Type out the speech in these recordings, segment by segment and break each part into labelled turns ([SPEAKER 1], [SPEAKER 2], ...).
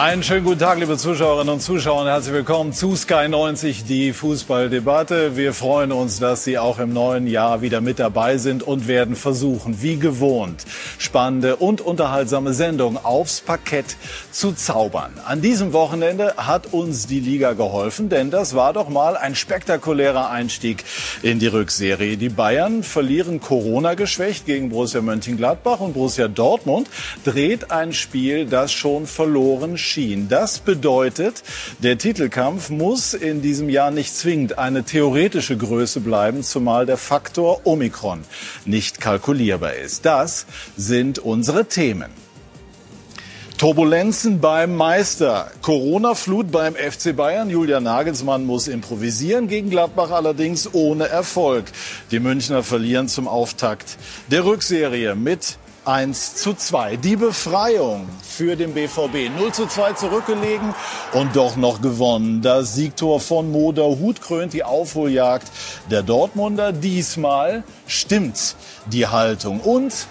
[SPEAKER 1] Einen schönen guten Tag, liebe Zuschauerinnen und Zuschauer, herzlich willkommen zu Sky 90, die Fußballdebatte. Wir freuen uns, dass Sie auch im neuen Jahr wieder mit dabei sind und werden versuchen, wie gewohnt, spannende und unterhaltsame Sendungen aufs Parkett zu zaubern. An diesem Wochenende hat uns die Liga geholfen, denn das war doch mal ein spektakulärer Einstieg in die Rückserie. Die Bayern verlieren Corona geschwächt gegen Borussia Mönchengladbach und Borussia Dortmund dreht ein Spiel, das schon verloren schien. Das bedeutet, der Titelkampf muss in diesem Jahr nicht zwingend eine theoretische Größe bleiben, zumal der Faktor Omikron nicht kalkulierbar ist. Das sind unsere Themen. Turbulenzen beim Meister. Corona-Flut beim FC Bayern. Julian Nagelsmann muss improvisieren, gegen Gladbach allerdings ohne Erfolg. Die Münchner verlieren zum Auftakt der Rückserie mit 1 zu 2. Die Befreiung für den BVB. 0 zu 2 zurückgelegen und doch noch gewonnen. Das Siegtor von Moder Hut krönt die Aufholjagd der Dortmunder. Diesmal stimmt die Haltung. Und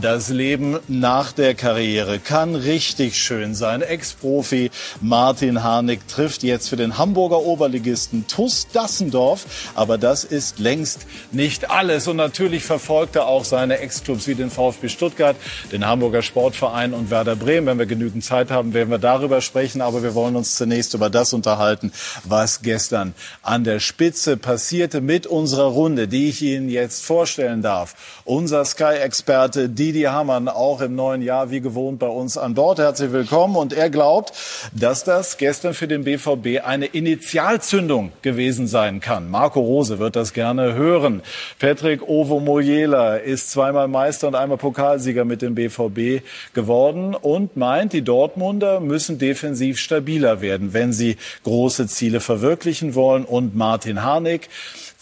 [SPEAKER 1] das Leben nach der Karriere kann richtig schön sein. Ex-Profi Martin Harnik trifft jetzt für den Hamburger Oberligisten TuS Dassendorf. Aber das ist längst nicht alles. Und natürlich verfolgt er auch seine Ex-Clubs wie den VfB Stuttgart, den Hamburger Sportverein und Werder Bremen. Wenn wir genügend Zeit haben, werden wir darüber sprechen. Aber wir wollen uns zunächst über das unterhalten, was gestern an der Spitze passierte mit unserer Runde, die ich Ihnen jetzt vorstellen darf. Unser Sky-Experte Didi Hamann auch im neuen Jahr wie gewohnt bei uns an Bord. Herzlich willkommen. Und er glaubt, dass das gestern für den BVB eine Initialzündung gewesen sein kann. Marco Rose wird das gerne hören. Patrick Ovo Mojela ist zweimal Meister und einmal Pokalsieger mit dem BVB geworden und meint, die Dortmunder müssen defensiv stabiler werden, wenn sie große Ziele verwirklichen wollen. Und Martin Harnik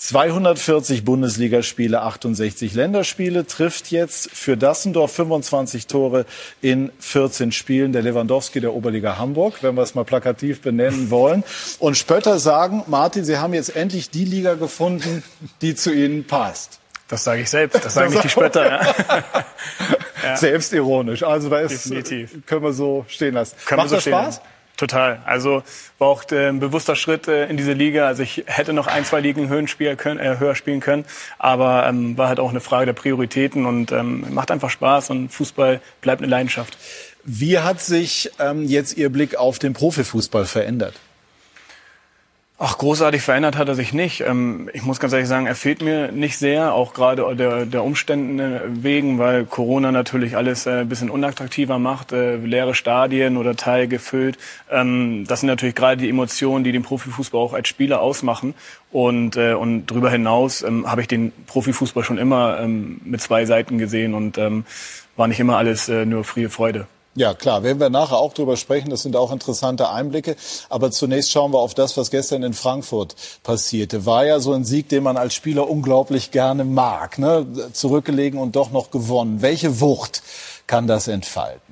[SPEAKER 1] 240 Bundesligaspiele, 68 Länderspiele, trifft jetzt für Dassendorf 25 Tore in 14 Spielen. Der Lewandowski der Oberliga Hamburg, wenn wir es mal plakativ benennen wollen. Und Spötter sagen, Martin, Sie haben jetzt endlich die Liga gefunden, die zu Ihnen passt.
[SPEAKER 2] Das sage ich selbst, das sagen nicht die Spötter. Ja.
[SPEAKER 1] ja. Selbstironisch. Also da ist, Definitiv. können wir so stehen lassen.
[SPEAKER 2] Können Macht das Spaß? Total. Also war auch äh, ein bewusster Schritt äh, in diese Liga. Also ich hätte noch ein, zwei Ligen höher spielen können, äh, höher spielen können, aber ähm, war halt auch eine Frage der Prioritäten und ähm, macht einfach Spaß und Fußball bleibt eine Leidenschaft.
[SPEAKER 1] Wie hat sich ähm, jetzt Ihr Blick auf den Profifußball verändert?
[SPEAKER 2] Ach, großartig verändert hat er sich nicht. Ähm, ich muss ganz ehrlich sagen, er fehlt mir nicht sehr, auch gerade der, der Umständen wegen, weil Corona natürlich alles äh, ein bisschen unattraktiver macht, äh, leere Stadien oder Teil gefüllt. Ähm, das sind natürlich gerade die Emotionen, die den Profifußball auch als Spieler ausmachen. Und, äh, und darüber hinaus ähm, habe ich den Profifußball schon immer mit zwei Seiten gesehen und war nicht immer alles nur frie Freude.
[SPEAKER 1] Ja, klar, werden wir nachher auch drüber sprechen. Das sind auch interessante Einblicke. Aber zunächst schauen wir auf das, was gestern in Frankfurt passierte. War ja so ein Sieg, den man als Spieler unglaublich gerne mag. Ne? Zurückgelegen und doch noch gewonnen. Welche Wucht kann das entfalten?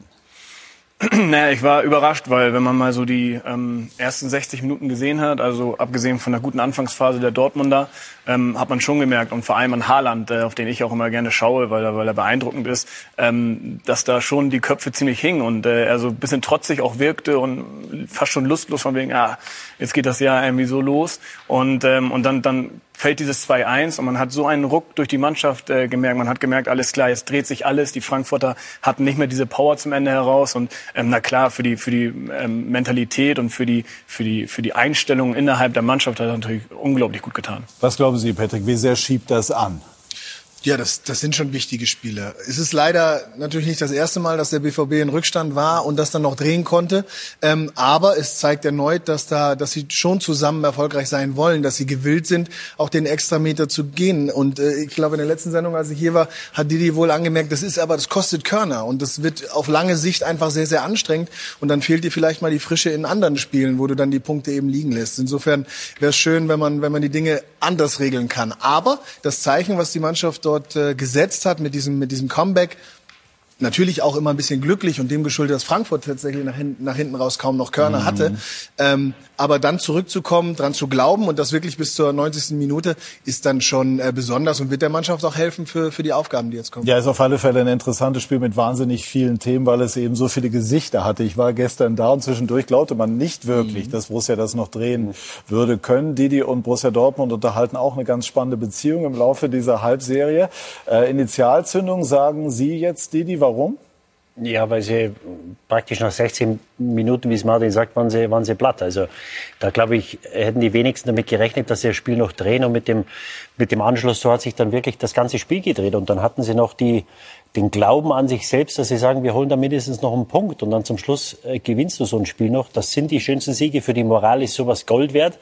[SPEAKER 2] Naja, ich war überrascht, weil wenn man mal so die ähm, ersten 60 Minuten gesehen hat, also abgesehen von der guten Anfangsphase der Dortmunder, ähm, hat man schon gemerkt und vor allem an Haaland, äh, auf den ich auch immer gerne schaue, weil er, weil er beeindruckend ist, ähm, dass da schon die Köpfe ziemlich hingen und äh, er so ein bisschen trotzig auch wirkte und fast schon lustlos von wegen, ah, jetzt geht das Jahr irgendwie so los. Und ähm, und dann dann fällt dieses 2-1 und man hat so einen Ruck durch die Mannschaft äh, gemerkt. Man hat gemerkt, alles klar, jetzt dreht sich alles. Die Frankfurter hatten nicht mehr diese Power zum Ende heraus und ähm, na klar, für die für die ähm, Mentalität und für die für die für die Einstellung innerhalb der Mannschaft hat er natürlich unglaublich gut getan.
[SPEAKER 1] Was glauben Sie, Patrick? Wie sehr schiebt das an?
[SPEAKER 3] Ja, das, das sind schon wichtige Spiele. Es ist leider natürlich nicht das erste Mal, dass der BVB in Rückstand war und das dann noch drehen konnte. Ähm, aber es zeigt erneut, dass da, dass sie schon zusammen erfolgreich sein wollen, dass sie gewillt sind, auch den Extrameter zu gehen. Und äh, ich glaube, in der letzten Sendung, als ich hier war, hat Didi wohl angemerkt, das ist aber, das kostet Körner und das wird auf lange Sicht einfach sehr, sehr anstrengend. Und dann fehlt dir vielleicht mal die Frische in anderen Spielen, wo du dann die Punkte eben liegen lässt. Insofern wäre es schön, wenn man, wenn man die Dinge anders regeln kann. Aber das Zeichen, was die Mannschaft dort äh, gesetzt hat mit diesem, mit diesem Comeback, natürlich auch immer ein bisschen glücklich und dem geschuldet, dass Frankfurt tatsächlich nach hinten, nach hinten raus kaum noch Körner mhm. hatte. Ähm, aber dann zurückzukommen, dran zu glauben und das wirklich bis zur 90. Minute ist dann schon äh, besonders und wird der Mannschaft auch helfen für, für die Aufgaben, die jetzt kommen.
[SPEAKER 1] Ja, ist auf alle Fälle ein interessantes Spiel mit wahnsinnig vielen Themen, weil es eben so viele Gesichter hatte. Ich war gestern da und zwischendurch glaubte man nicht wirklich, mhm. dass Borussia das noch drehen würde können. Didi und Borussia Dortmund unterhalten auch eine ganz spannende Beziehung im Laufe dieser Halbserie. Äh, Initialzündung sagen Sie jetzt, Didi, warum?
[SPEAKER 4] Ja, weil sie praktisch nach 16 Minuten, wie es Martin sagt, waren sie, waren sie platt. Also da glaube ich, hätten die wenigsten damit gerechnet, dass sie das Spiel noch drehen und mit dem, mit dem Anschluss, so hat sich dann wirklich das ganze Spiel gedreht und dann hatten sie noch die, den Glauben an sich selbst, dass sie sagen, wir holen da mindestens noch einen Punkt und dann zum Schluss äh, gewinnst du so ein Spiel noch. Das sind die schönsten Siege. Für die Moral ist sowas Gold wert,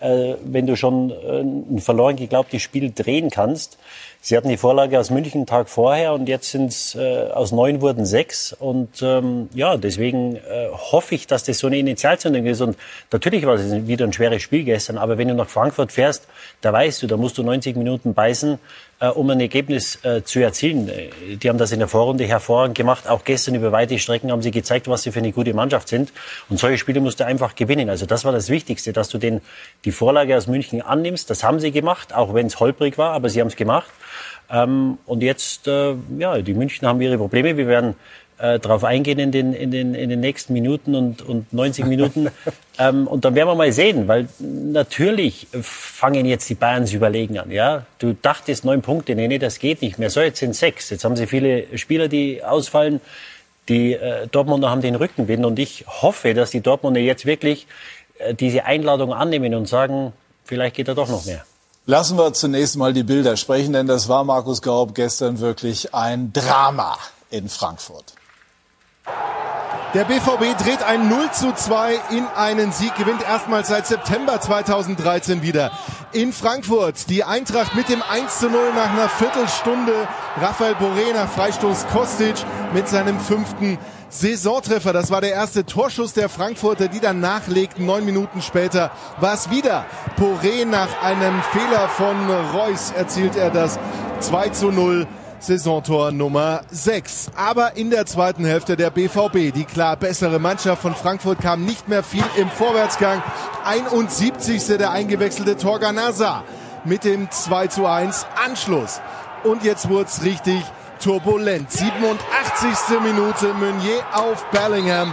[SPEAKER 4] äh, wenn du schon äh, ein verloren geglaubtes Spiel drehen kannst. Sie hatten die Vorlage aus München einen Tag vorher und jetzt sind es äh, aus neun wurden sechs. Und ähm, ja, deswegen äh, hoffe ich, dass das so eine Initialzündung ist. Und natürlich war es wieder ein schweres Spiel gestern, aber wenn du nach Frankfurt fährst, da weißt du, da musst du 90 Minuten beißen, äh, um ein Ergebnis äh, zu erzielen. Äh, die haben das in der Vorrunde hervorragend gemacht. Auch gestern über weite Strecken haben sie gezeigt, was sie für eine gute Mannschaft sind. Und solche Spiele musst du einfach gewinnen. Also das war das Wichtigste, dass du den, die Vorlage aus München annimmst. Das haben sie gemacht, auch wenn es holprig war, aber sie haben es gemacht. Ähm, und jetzt, äh, ja, die München haben ihre Probleme. Wir werden äh, darauf eingehen in den, in, den, in den nächsten Minuten und, und 90 Minuten. ähm, und dann werden wir mal sehen, weil natürlich fangen jetzt die Bayerns überlegen an. Ja? Du dachtest neun Punkte, nee, nee, das geht nicht mehr. So, jetzt sind sechs. Jetzt haben sie viele Spieler, die ausfallen. Die äh, Dortmunder haben den Rückenwind und ich hoffe, dass die Dortmunder jetzt wirklich äh, diese Einladung annehmen und sagen, vielleicht geht da doch noch mehr.
[SPEAKER 1] Lassen wir zunächst mal die Bilder sprechen, denn das war Markus Gaub gestern wirklich ein Drama in Frankfurt.
[SPEAKER 5] Der BVB dreht ein 0 zu 2 in einen Sieg, gewinnt erstmals seit September 2013 wieder in Frankfurt. Die Eintracht mit dem 1 zu 0 nach einer Viertelstunde. Rafael Boré nach Freistoß Kostic mit seinem fünften Saisontreffer. Das war der erste Torschuss der Frankfurter, die dann nachlegten. Neun Minuten später war es wieder Poré. Nach einem Fehler von Reus erzielt er das 2 zu 0. Saisontor Nummer 6. Aber in der zweiten Hälfte der BVB, die klar bessere Mannschaft von Frankfurt, kam nicht mehr viel im Vorwärtsgang. 71. der eingewechselte Torgan Hazard mit dem 2 zu 1 Anschluss. Und jetzt wurde es richtig turbulent. 87. Minute Meunier auf Bellingham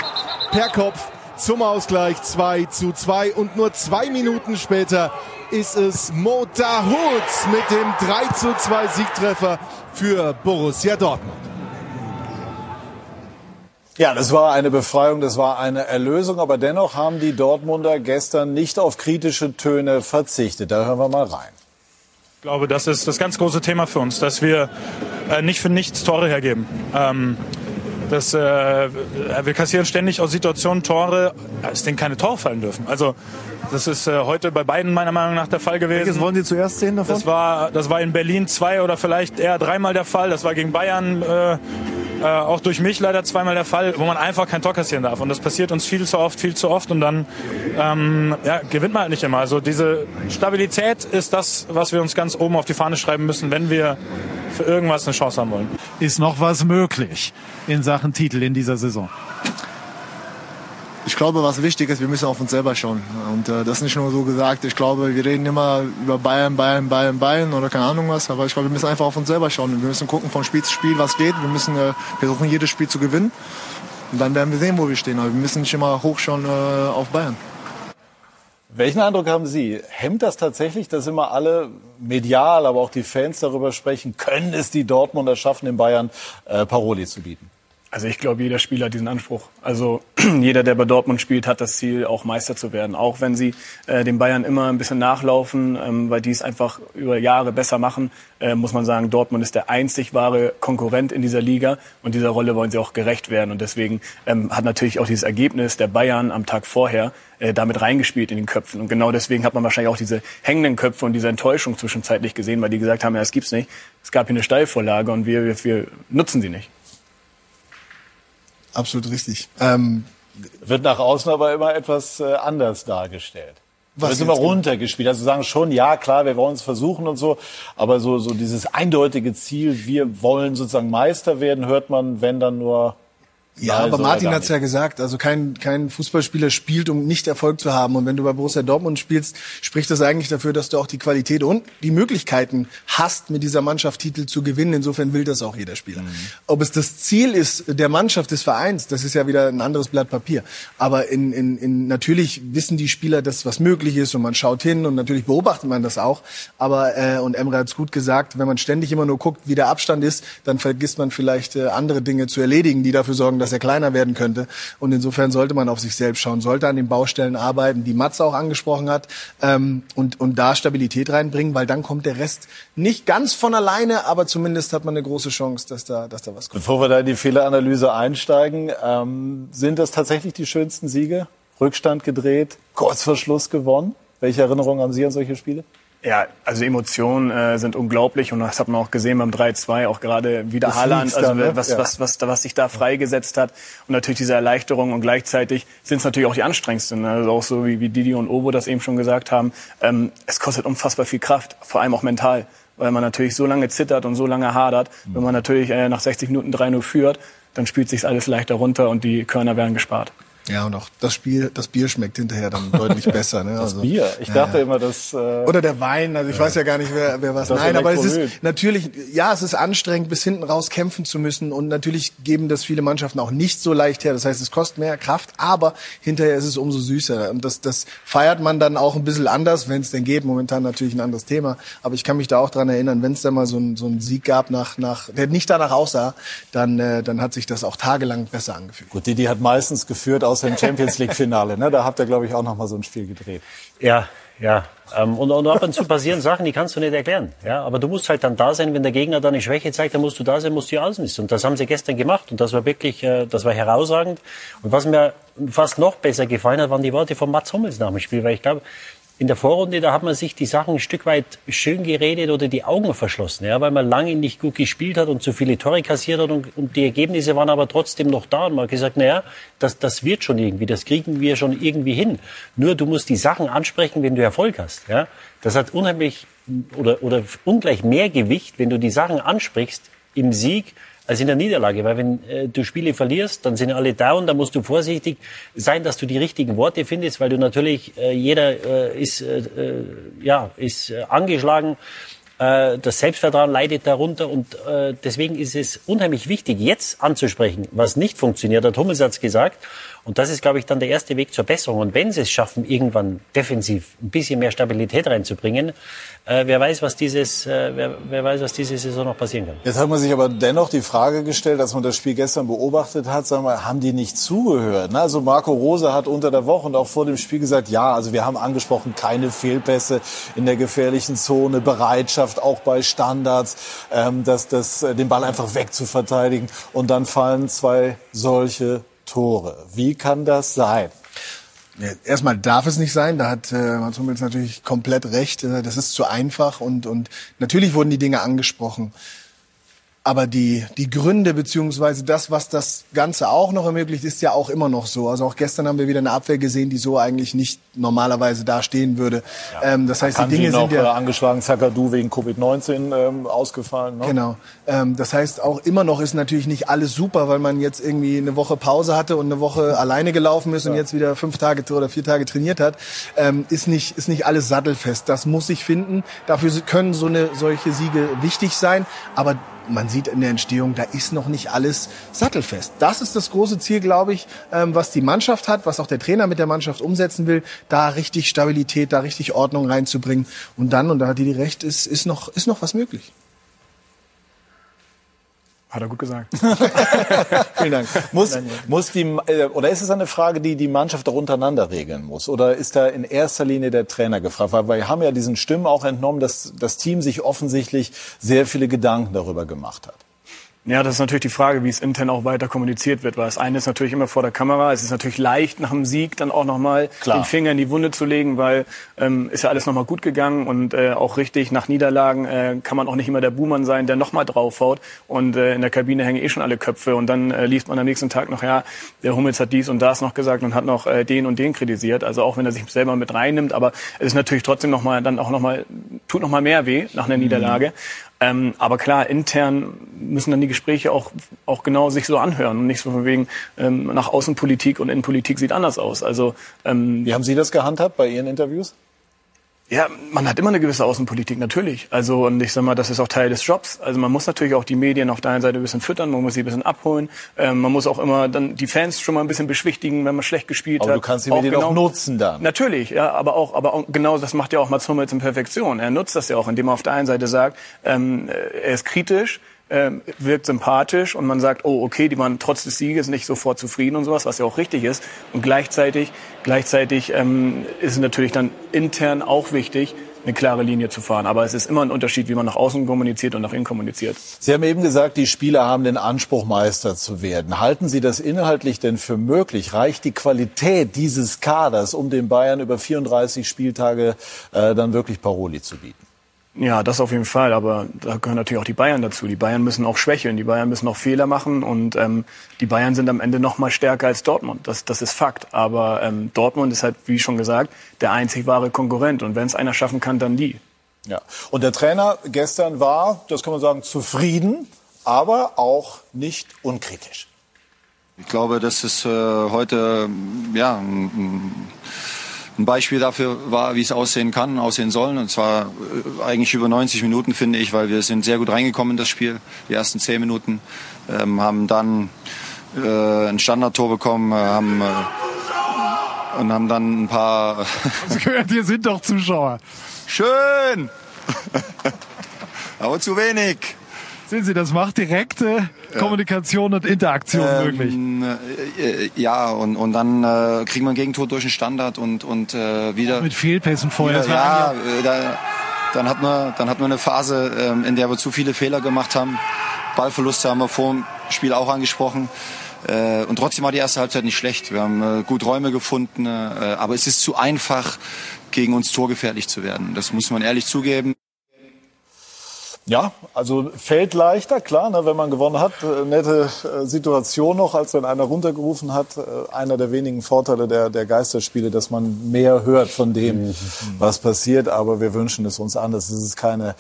[SPEAKER 5] per Kopf zum Ausgleich 2 zu 2 und nur zwei Minuten später ist es Mo Dahoud mit dem 3 zu 2 Siegtreffer für Borussia Dortmund.
[SPEAKER 1] Ja, das war eine Befreiung, das war eine Erlösung, aber dennoch haben die Dortmunder gestern nicht auf kritische Töne verzichtet. Da hören wir mal rein.
[SPEAKER 6] Ich glaube, das ist das ganz große Thema für uns, dass wir äh, nicht für nichts Tore hergeben. Ähm, das, äh, wir kassieren ständig aus Situationen Tore, aus denen keine Tore fallen dürfen. Also das ist äh, heute bei beiden meiner Meinung nach der Fall gewesen.
[SPEAKER 5] Welches wollen Sie zuerst sehen davon?
[SPEAKER 6] Das war, das war in Berlin zwei oder vielleicht eher dreimal der Fall. Das war gegen Bayern äh, äh, auch durch mich leider zweimal der Fall, wo man einfach kein Tor kassieren darf. Und das passiert uns viel zu oft, viel zu oft. Und dann ähm, ja, gewinnt man halt nicht immer. Also diese Stabilität ist das, was wir uns ganz oben auf die Fahne schreiben müssen, wenn wir für irgendwas eine Chance haben wollen.
[SPEAKER 5] Ist noch was möglich in Sachen Titel in dieser Saison?
[SPEAKER 7] Ich glaube, was wichtig ist, wir müssen auf uns selber schauen. Und äh, das ist nicht nur so gesagt. Ich glaube, wir reden immer über Bayern, Bayern, Bayern, Bayern oder keine Ahnung was. Aber ich glaube, wir müssen einfach auf uns selber schauen. Wir müssen gucken von Spiel zu Spiel, was geht. Wir müssen äh, versuchen, jedes Spiel zu gewinnen. Und dann werden wir sehen, wo wir stehen. Aber wir müssen nicht immer hochschauen äh, auf Bayern.
[SPEAKER 1] Welchen Eindruck haben Sie? Hemmt das tatsächlich, dass immer alle medial, aber auch die Fans darüber sprechen, können es die Dortmunder schaffen, in Bayern äh, Paroli zu bieten?
[SPEAKER 2] Also ich glaube, jeder Spieler hat diesen Anspruch. Also jeder, der bei Dortmund spielt, hat das Ziel, auch Meister zu werden. Auch wenn sie äh, den Bayern immer ein bisschen nachlaufen, ähm, weil die es einfach über Jahre besser machen, äh, muss man sagen, Dortmund ist der einzig wahre Konkurrent in dieser Liga und dieser Rolle wollen sie auch gerecht werden. Und deswegen ähm, hat natürlich auch dieses Ergebnis der Bayern am Tag vorher äh, damit reingespielt in den Köpfen. Und genau deswegen hat man wahrscheinlich auch diese hängenden Köpfe und diese Enttäuschung zwischenzeitlich gesehen, weil die gesagt haben, ja, das gibt's nicht. Es gab hier eine Steilvorlage und wir, wir, wir nutzen sie nicht.
[SPEAKER 3] Absolut richtig. Ähm,
[SPEAKER 1] Wird nach außen aber immer etwas äh, anders dargestellt. was sind immer runtergespielt. Also sagen schon, ja klar, wir wollen es versuchen und so, aber so so dieses eindeutige Ziel, wir wollen sozusagen Meister werden, hört man, wenn dann nur
[SPEAKER 3] ja, aber Martin hat es ja gesagt, also kein, kein Fußballspieler spielt, um nicht Erfolg zu haben. Und wenn du bei Borussia Dortmund spielst, spricht das eigentlich dafür, dass du auch die Qualität und die Möglichkeiten hast, mit dieser Mannschaft Titel zu gewinnen. Insofern will das auch jeder Spieler. Mhm. Ob es das Ziel ist der Mannschaft, des Vereins, das ist ja wieder ein anderes Blatt Papier. Aber in, in, in, natürlich wissen die Spieler, dass was möglich ist und man schaut hin und natürlich beobachtet man das auch. Aber, äh, und Emre hat es gut gesagt, wenn man ständig immer nur guckt, wie der Abstand ist, dann vergisst man vielleicht äh, andere Dinge zu erledigen, die dafür sorgen, dass dass er kleiner werden könnte. Und insofern sollte man auf sich selbst schauen, sollte an den Baustellen arbeiten, die Matze auch angesprochen hat, ähm, und, und da Stabilität reinbringen, weil dann kommt der Rest nicht ganz von alleine, aber zumindest hat man eine große Chance, dass da, dass da was kommt.
[SPEAKER 1] Bevor wir da in die Fehleranalyse einsteigen, ähm, sind das tatsächlich die schönsten Siege? Rückstand gedreht, kurz vor Schluss gewonnen? Welche Erinnerungen haben Sie an solche Spiele?
[SPEAKER 2] Ja, also Emotionen äh, sind unglaublich und das hat man auch gesehen beim 3-2, auch gerade wieder Haaland, also ne? was, ja. was, was, was sich da freigesetzt hat und natürlich diese Erleichterung und gleichzeitig sind es natürlich auch die anstrengendsten, ne? also auch so wie, wie Didi und Ovo das eben schon gesagt haben, ähm, es kostet unfassbar viel Kraft, vor allem auch mental, weil man natürlich so lange zittert und so lange hadert, mhm. wenn man natürlich äh, nach 60 Minuten 3-0 führt, dann spielt sich alles leichter runter und die Körner werden gespart.
[SPEAKER 3] Ja, und auch das Spiel, das Bier schmeckt hinterher dann deutlich besser. Ne?
[SPEAKER 1] Das also, Bier? Ich dachte ja, immer, dass... Äh,
[SPEAKER 3] Oder der Wein, also ich ja. weiß ja gar nicht, wer, wer was... Das Nein, aber es ist natürlich, ja, es ist anstrengend, bis hinten raus kämpfen zu müssen und natürlich geben das viele Mannschaften auch nicht so leicht her. Das heißt, es kostet mehr Kraft, aber hinterher ist es umso süßer. Und das, das feiert man dann auch ein bisschen anders, wenn es denn geht. Momentan natürlich ein anderes Thema. Aber ich kann mich da auch dran erinnern, wenn es da mal so, ein, so einen Sieg gab, nach, nach, der nicht danach aussah, dann, äh, dann hat sich das auch tagelang besser angefühlt.
[SPEAKER 1] Gut, Didi hat meistens geführt, außer im Champions League Finale. Ne? Da habt ihr, glaube ich, auch noch mal so ein Spiel gedreht.
[SPEAKER 4] Ja, ja. Ähm, und, und ab und zu passieren Sachen, die kannst du nicht erklären. Ja, aber du musst halt dann da sein, wenn der Gegner dann eine Schwäche zeigt, dann musst du da sein, musst du außen Und das haben sie gestern gemacht und das war wirklich, äh, das war herausragend. Und was mir fast noch besser gefallen hat, waren die Worte von Mats Hummels nach dem Spiel, weil ich glaube, in der Vorrunde, da hat man sich die Sachen ein Stück weit schön geredet oder die Augen verschlossen, ja, weil man lange nicht gut gespielt hat und zu viele Tore kassiert hat und, und die Ergebnisse waren aber trotzdem noch da. Und man hat gesagt, naja, das, das wird schon irgendwie, das kriegen wir schon irgendwie hin. Nur du musst die Sachen ansprechen, wenn du Erfolg hast. Ja. Das hat unheimlich oder, oder ungleich mehr Gewicht, wenn du die Sachen ansprichst im Sieg, als in der Niederlage. Weil wenn äh, du Spiele verlierst, dann sind alle down, da musst du vorsichtig sein, dass du die richtigen Worte findest, weil du natürlich, äh, jeder äh, ist, äh, äh ja, ist äh, angeschlagen. Äh, das Selbstvertrauen leidet darunter und äh, deswegen ist es unheimlich wichtig, jetzt anzusprechen, was nicht funktioniert, hat Hummels hat gesagt. Und das ist, glaube ich, dann der erste Weg zur Besserung. Und wenn sie es schaffen, irgendwann defensiv ein bisschen mehr Stabilität reinzubringen, äh, wer weiß, was dieses, äh, wer, wer weiß, was diese Saison noch passieren kann.
[SPEAKER 1] Jetzt hat man sich aber dennoch die Frage gestellt, als man das Spiel gestern beobachtet hat, sagen wir, haben die nicht zugehört? Ne? Also Marco Rose hat unter der Woche und auch vor dem Spiel gesagt, ja, also wir haben angesprochen, keine Fehlpässe in der gefährlichen Zone, Bereitschaft auch bei Standards, ähm, das, das, äh, den Ball einfach wegzuverteidigen. Und dann fallen zwei solche Tore. Wie kann das sein?
[SPEAKER 3] Erstmal darf es nicht sein, da hat äh, Mats Hummels natürlich komplett recht. Äh, das ist zu einfach und, und natürlich wurden die Dinge angesprochen. Aber die, die Gründe beziehungsweise das, was das Ganze auch noch ermöglicht, ist ja auch immer noch so. Also auch gestern haben wir wieder eine Abwehr gesehen, die so eigentlich nicht normalerweise da stehen würde. Ja. Ähm, das heißt, die Dinge sind ja
[SPEAKER 1] äh, angeschlagen. Zakadu wegen Covid-19 ähm, ausgefallen.
[SPEAKER 3] Ne? Genau. Ähm, das heißt, auch immer noch ist natürlich nicht alles super, weil man jetzt irgendwie eine Woche Pause hatte und eine Woche alleine gelaufen ist ja. und jetzt wieder fünf Tage oder vier Tage trainiert hat. Ähm, ist nicht ist nicht alles sattelfest. Das muss sich finden. Dafür können so eine solche Siege wichtig sein. Aber man sieht in der Entstehung, da ist noch nicht alles sattelfest. Das ist das große Ziel, glaube ich, ähm, was die Mannschaft hat, was auch der Trainer mit der Mannschaft umsetzen will, da richtig Stabilität, da richtig Ordnung reinzubringen. Und dann, und da hat die recht, ist, ist, noch, ist noch was möglich.
[SPEAKER 2] Hat er gut gesagt.
[SPEAKER 1] Vielen Dank. Muss, muss die, äh, oder ist es eine Frage, die die Mannschaft auch untereinander regeln muss? Oder ist da in erster Linie der Trainer gefragt? Weil wir haben ja diesen Stimmen auch entnommen, dass das Team sich offensichtlich sehr viele Gedanken darüber gemacht hat.
[SPEAKER 2] Ja, das ist natürlich die Frage, wie es intern auch weiter kommuniziert wird, weil das eine ist natürlich immer vor der Kamera. Es ist natürlich leicht, nach dem Sieg dann auch nochmal den Finger in die Wunde zu legen, weil ähm, ist ja alles nochmal gut gegangen und äh, auch richtig, nach Niederlagen äh, kann man auch nicht immer der Buhmann sein, der nochmal draufhaut und äh, in der Kabine hängen eh schon alle Köpfe und dann äh, liest man am nächsten Tag noch, ja, der Hummels hat dies und das noch gesagt und hat noch äh, den und den kritisiert, also auch wenn er sich selber mit reinnimmt, aber es ist natürlich trotzdem nochmal, dann auch nochmal, tut nochmal mehr weh nach einer mhm. Ähm, aber klar, intern müssen dann die Gespräche auch, auch genau sich so anhören und nicht so von wegen ähm, nach Außenpolitik und Innenpolitik sieht anders aus. Also
[SPEAKER 1] ähm, Wie haben Sie das gehandhabt bei Ihren Interviews?
[SPEAKER 2] Ja, man hat immer eine gewisse Außenpolitik, natürlich. Also, und ich sag mal, das ist auch Teil des Jobs. Also man muss natürlich auch die Medien auf der einen Seite ein bisschen füttern, man muss sie ein bisschen abholen. Ähm, man muss auch immer dann die Fans schon mal ein bisschen beschwichtigen, wenn man schlecht gespielt
[SPEAKER 1] aber
[SPEAKER 2] hat.
[SPEAKER 1] Aber du kannst die Medien auch, genau, auch nutzen dann.
[SPEAKER 2] Natürlich, ja, aber auch, aber auch, genau das macht ja auch Mats Hummels in Perfektion. Er nutzt das ja auch, indem er auf der einen Seite sagt, ähm, er ist kritisch, ähm, wirkt sympathisch und man sagt, oh, okay, die waren trotz des Sieges nicht sofort zufrieden und sowas, was ja auch richtig ist. Und gleichzeitig, gleichzeitig ähm, ist es natürlich dann intern auch wichtig, eine klare Linie zu fahren. Aber es ist immer ein Unterschied, wie man nach außen kommuniziert und nach innen kommuniziert.
[SPEAKER 1] Sie haben eben gesagt, die Spieler haben den Anspruch, Meister zu werden. Halten Sie das inhaltlich denn für möglich? Reicht die Qualität dieses Kaders, um den Bayern über 34 Spieltage äh, dann wirklich Paroli zu bieten?
[SPEAKER 2] Ja, das auf jeden Fall. Aber da gehören natürlich auch die Bayern dazu. Die Bayern müssen auch schwächeln. Die Bayern müssen auch Fehler machen. Und ähm, die Bayern sind am Ende noch mal stärker als Dortmund. Das, das ist Fakt. Aber ähm, Dortmund ist halt, wie schon gesagt, der einzig wahre Konkurrent. Und wenn es einer schaffen kann, dann die.
[SPEAKER 1] Ja. Und der Trainer gestern war, das kann man sagen, zufrieden, aber auch nicht unkritisch.
[SPEAKER 8] Ich glaube, das ist äh, heute ja ein, ein Beispiel dafür war, wie es aussehen kann, aussehen soll. Und zwar äh, eigentlich über 90 Minuten, finde ich, weil wir sind sehr gut reingekommen in das Spiel. Die ersten 10 Minuten ähm, haben dann äh, ein Standardtor bekommen, äh, haben äh, und haben dann ein paar.
[SPEAKER 5] Sie gehört, hier sind doch Zuschauer.
[SPEAKER 8] Schön, aber zu wenig.
[SPEAKER 5] Sehen Sie, das macht direkte Kommunikation und Interaktion ähm, möglich.
[SPEAKER 8] Äh, äh, ja, und, und dann äh, kriegen wir ein Gegentor durch den Standard und, und äh, wieder.
[SPEAKER 5] Mit Fehlpässen vorher.
[SPEAKER 8] Wieder, ja, äh, da, dann hat man, dann hat man eine Phase, ähm, in der wir zu viele Fehler gemacht haben. Ballverluste haben wir vor dem Spiel auch angesprochen. Äh, und trotzdem war die erste Halbzeit nicht schlecht. Wir haben äh, gut Räume gefunden, äh, aber es ist zu einfach, gegen uns torgefährlich zu werden. Das muss man ehrlich zugeben.
[SPEAKER 1] Ja, also fällt leichter, klar, ne, wenn man gewonnen hat. Äh, nette äh, Situation noch, als wenn einer runtergerufen hat. Äh, einer der wenigen Vorteile der, der Geisterspiele, dass man mehr hört von dem, mhm. was passiert. Aber wir wünschen es uns anders. Das ist keine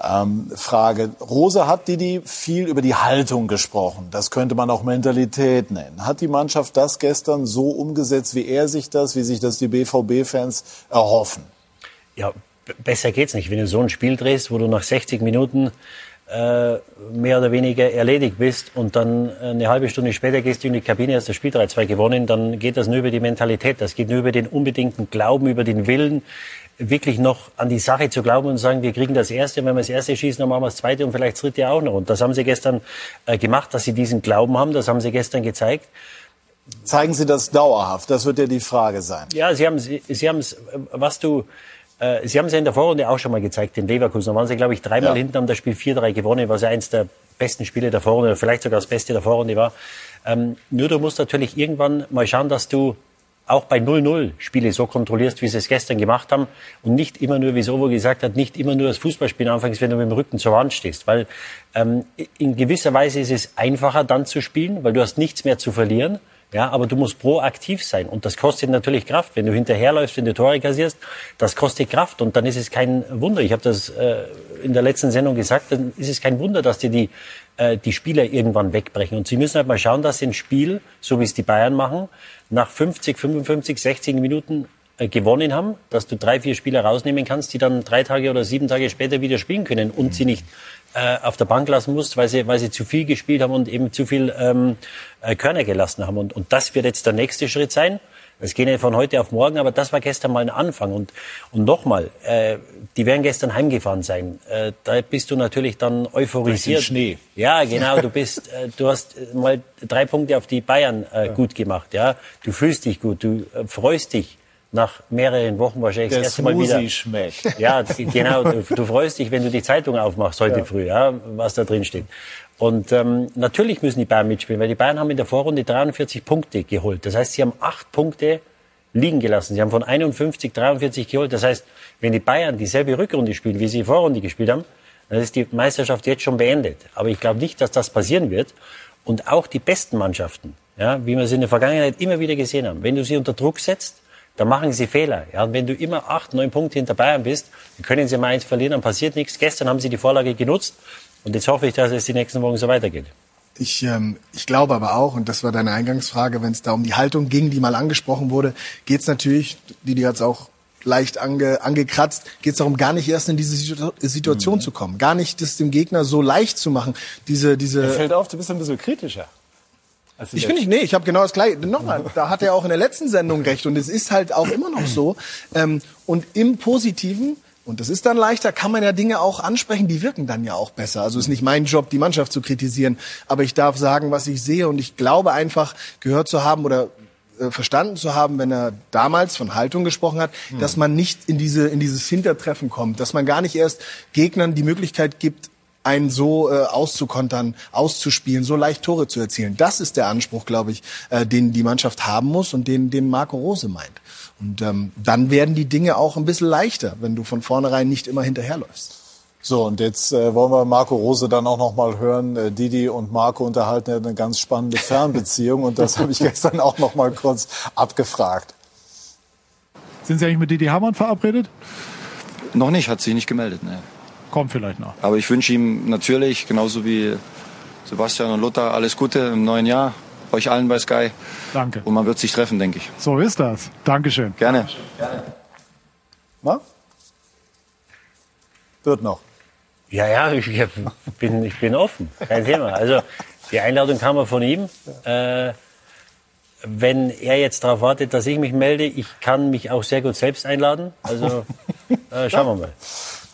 [SPEAKER 1] ähm, Frage. Rosa hat Didi viel über die Haltung gesprochen. Das könnte man auch Mentalität nennen. Hat die Mannschaft das gestern so umgesetzt, wie er sich das, wie sich das die BVB-Fans erhoffen?
[SPEAKER 4] Ja, besser geht's nicht. Wenn du so ein Spiel drehst, wo du nach 60 Minuten äh, mehr oder weniger erledigt bist und dann eine halbe Stunde später gehst du in die Kabine, hast das Spiel 3-2 gewonnen, dann geht das nur über die Mentalität. Das geht nur über den unbedingten Glauben, über den Willen, wirklich noch an die Sache zu glauben und sagen, wir kriegen das Erste, wenn wir das Erste schießen, dann machen wir das Zweite und vielleicht das Dritte auch noch. Und das haben sie gestern äh, gemacht, dass sie diesen Glauben haben, das haben sie gestern gezeigt.
[SPEAKER 1] Zeigen Sie das dauerhaft? Das wird ja die Frage sein.
[SPEAKER 4] Ja, Sie haben, Sie, sie haben es, was du, äh, Sie haben es ja in der Vorrunde auch schon mal gezeigt, den Leverkusen. Da waren Sie, glaube ich, dreimal ja. hinten, haben das Spiel 4-3 gewonnen, was ja eins der besten Spiele der Vorrunde, vielleicht sogar das Beste der Vorrunde war. Ähm, nur du musst natürlich irgendwann mal schauen, dass du auch bei 0-0 Spiele so kontrollierst, wie sie es gestern gemacht haben und nicht immer nur, wie Sobo gesagt hat, nicht immer nur das Fußballspielen anfängst, wenn du mit dem Rücken zur Wand stehst. Weil ähm, in gewisser Weise ist es einfacher dann zu spielen, weil du hast nichts mehr zu verlieren. Ja, aber du musst proaktiv sein und das kostet natürlich Kraft. Wenn du hinterherläufst, wenn du Tore kassierst, das kostet Kraft und dann ist es kein Wunder. Ich habe das äh, in der letzten Sendung gesagt, dann ist es kein Wunder, dass dir die, äh, die Spieler irgendwann wegbrechen. Und sie müssen halt mal schauen, dass sie ein Spiel, so wie es die Bayern machen, nach 50, 55, 60 Minuten äh, gewonnen haben, dass du drei, vier Spieler rausnehmen kannst, die dann drei Tage oder sieben Tage später wieder spielen können und sie nicht äh, auf der Bank lassen musst, weil sie, weil sie zu viel gespielt haben und eben zu viel ähm, äh, Körner gelassen haben. Und, und das wird jetzt der nächste Schritt sein. Das geht nicht von heute auf morgen, aber das war gestern mal ein Anfang. Und, und nochmal, äh, die werden gestern heimgefahren sein. Äh, da bist du natürlich dann euphorisiert.
[SPEAKER 1] Schnee.
[SPEAKER 4] Ja, genau. Du bist, äh, du hast äh, mal drei Punkte auf die Bayern äh, gut gemacht. Ja, du fühlst dich gut, du äh, freust dich nach mehreren Wochen wahrscheinlich
[SPEAKER 1] Der
[SPEAKER 4] das erste Mal wieder.
[SPEAKER 1] Smoothie schmeckt.
[SPEAKER 4] Ja, genau. Du, du freust dich, wenn du die Zeitung aufmachst heute
[SPEAKER 1] Ja.
[SPEAKER 4] früh, ja, was da drin steht. Und ähm, natürlich müssen die Bayern mitspielen, weil die Bayern haben in der Vorrunde 43 Punkte geholt. Das heißt, sie haben acht Punkte liegen gelassen. Sie haben von 51 43 geholt. Das heißt, wenn die Bayern dieselbe Rückrunde spielen, wie sie die Vorrunde gespielt haben, dann ist die Meisterschaft jetzt schon beendet. Aber ich glaube nicht, dass das passieren wird. Und auch die besten Mannschaften, ja, wie wir es in der Vergangenheit immer wieder gesehen haben, wenn du sie unter Druck setzt, dann machen sie Fehler. Ja, und wenn du immer acht, neun Punkte hinter Bayern bist, dann können sie mal eins verlieren, dann passiert nichts. Gestern haben sie die Vorlage genutzt und jetzt hoffe ich, dass es die nächsten Wochen so weitergeht.
[SPEAKER 3] Ich, ähm, ich glaube aber auch, und das war deine Eingangsfrage, wenn es da um die Haltung ging, die mal angesprochen wurde, geht es natürlich, Didi hat es auch leicht ange, angekratzt, geht es darum, gar nicht erst in diese Situ- Situation zu kommen. Gar nicht das dem Gegner so leicht zu machen. Diese, diese
[SPEAKER 1] Fällt auf, du bist ein bisschen kritischer. Als die
[SPEAKER 3] Ich finde nicht, nee, ich habe genau das gleiche. Nochmal, da hat er auch in der letzten Sendung recht und es ist halt auch immer noch so. Ähm, und im Positiven, und das ist dann leichter, kann man ja Dinge auch ansprechen, die wirken dann ja auch besser. Also es ist nicht mein Job, die Mannschaft zu kritisieren, aber ich darf sagen, was ich sehe und ich glaube einfach gehört zu haben oder äh, verstanden zu haben, wenn er damals von Haltung gesprochen hat, dass man nicht in diese in dieses Hintertreffen kommt, dass man gar nicht erst Gegnern die Möglichkeit gibt, einen so äh, auszukontern, auszuspielen, so leicht Tore zu erzielen. Das ist der Anspruch, glaube ich, äh, den die Mannschaft haben muss und den, den Marco Rose meint. Und ähm, dann werden die Dinge auch ein bisschen leichter, wenn du von vornherein nicht immer hinterherläufst.
[SPEAKER 1] So, und jetzt äh, wollen wir Marco Rose dann auch noch mal hören. Äh, Didi und Marco unterhalten ja eine ganz spannende Fernbeziehung und das habe ich gestern auch noch mal kurz abgefragt.
[SPEAKER 9] Sind Sie eigentlich mit Didi Hamann verabredet?
[SPEAKER 8] Noch nicht, hat sich nicht gemeldet. Ne.
[SPEAKER 9] Kommt vielleicht noch.
[SPEAKER 8] Aber ich wünsche ihm natürlich, genauso wie Sebastian und Lothar, alles Gute im neuen Jahr. Euch allen bei Sky.
[SPEAKER 9] Danke.
[SPEAKER 8] Und man wird sich treffen, denke ich.
[SPEAKER 9] So ist das. Dankeschön.
[SPEAKER 8] Gerne.
[SPEAKER 1] Na? Wird noch.
[SPEAKER 4] Ja, ja, ich bin, ich bin offen. Kein Thema. Also, die Einladung kam ja von ihm. Äh, wenn er jetzt darauf wartet, dass ich mich melde, ich kann mich auch sehr gut selbst einladen. Also, äh, schauen wir mal.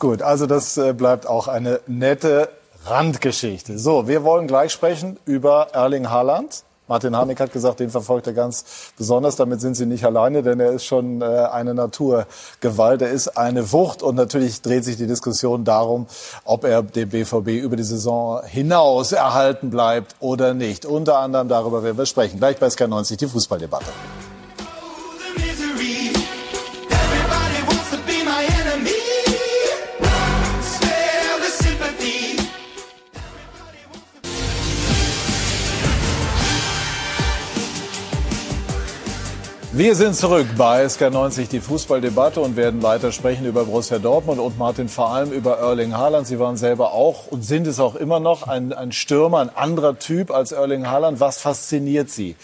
[SPEAKER 1] Gut, also das äh, bleibt auch eine nette Randgeschichte. So, wir wollen gleich sprechen über Erling Haaland. Martin Harnik hat gesagt, den verfolgt er ganz besonders. Damit sind Sie nicht alleine, denn er ist schon äh, eine Naturgewalt. Er ist eine Wucht und natürlich dreht sich die Diskussion darum, ob er dem BVB über die Saison hinaus erhalten bleibt oder nicht. Unter anderem darüber werden wir sprechen. Gleich bei SK90 die Fußballdebatte. Wir sind zurück bei SK90, die Fußballdebatte und werden weiter sprechen über Borussia Dortmund und Martin vor allem über Erling Haaland. Sie waren selber auch und sind es auch immer noch ein, ein Stürmer, ein anderer Typ als Erling Haaland. Was fasziniert Sie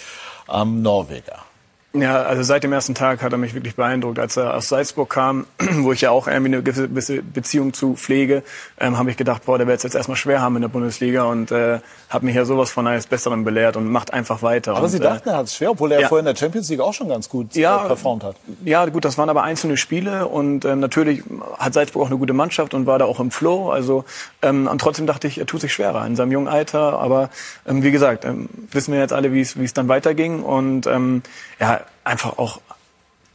[SPEAKER 1] am Norweger?
[SPEAKER 2] Ja, also seit dem ersten Tag hat er mich wirklich beeindruckt. Als er aus Salzburg kam, wo ich ja auch irgendwie eine gewisse Beziehung zu pflege, ähm, habe ich gedacht, boah, der wird es jetzt erstmal schwer haben in der Bundesliga und äh, habe mich ja sowas von eines Besseren belehrt und macht einfach weiter.
[SPEAKER 1] Aber
[SPEAKER 2] und,
[SPEAKER 1] Sie dachten, er hat es schwer, obwohl er
[SPEAKER 2] ja.
[SPEAKER 1] vorher in der Champions League auch schon ganz gut
[SPEAKER 2] Ja.
[SPEAKER 1] äh, performt hat.
[SPEAKER 2] Ja, gut, das waren aber einzelne Spiele und ähm, natürlich hat Salzburg auch eine gute Mannschaft und war da auch im Flow. Also ähm, und trotzdem dachte ich, er tut sich schwerer in seinem jungen Alter. Aber ähm, wie gesagt, ähm, wissen wir jetzt alle, wie es wie es dann weiterging und ähm, ja einfach auch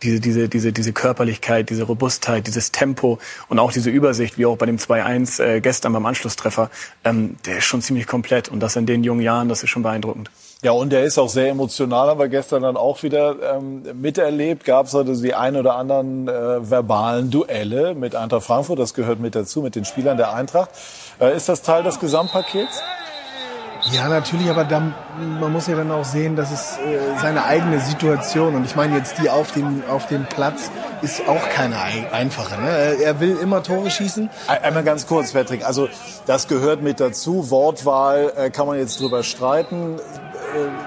[SPEAKER 2] diese, diese, diese, diese Körperlichkeit, diese Robustheit, dieses Tempo und auch diese Übersicht, wie auch bei dem 2-1 äh, gestern beim Anschlusstreffer, ähm, der ist schon ziemlich komplett. Und das in den jungen Jahren, das ist schon beeindruckend.
[SPEAKER 1] Ja, und er ist auch sehr emotional, haben wir gestern dann auch wieder ähm, miterlebt. Gab es also die ein oder anderen äh, verbalen Duelle mit Eintracht Frankfurt, das gehört mit dazu, mit den Spielern der Eintracht. Äh, ist das Teil des Gesamtpakets?
[SPEAKER 3] Ja, natürlich, aber dann, man muss ja dann auch sehen, dass es äh, seine eigene Situation und ich meine jetzt die auf dem auf dem Platz ist auch keine ei- einfache. Ne? Er- will immer Tore schießen.
[SPEAKER 1] Ein- Einmal ganz kurz, Patrick. Also das gehört mit dazu. Wortwahl äh, kann man jetzt drüber streiten.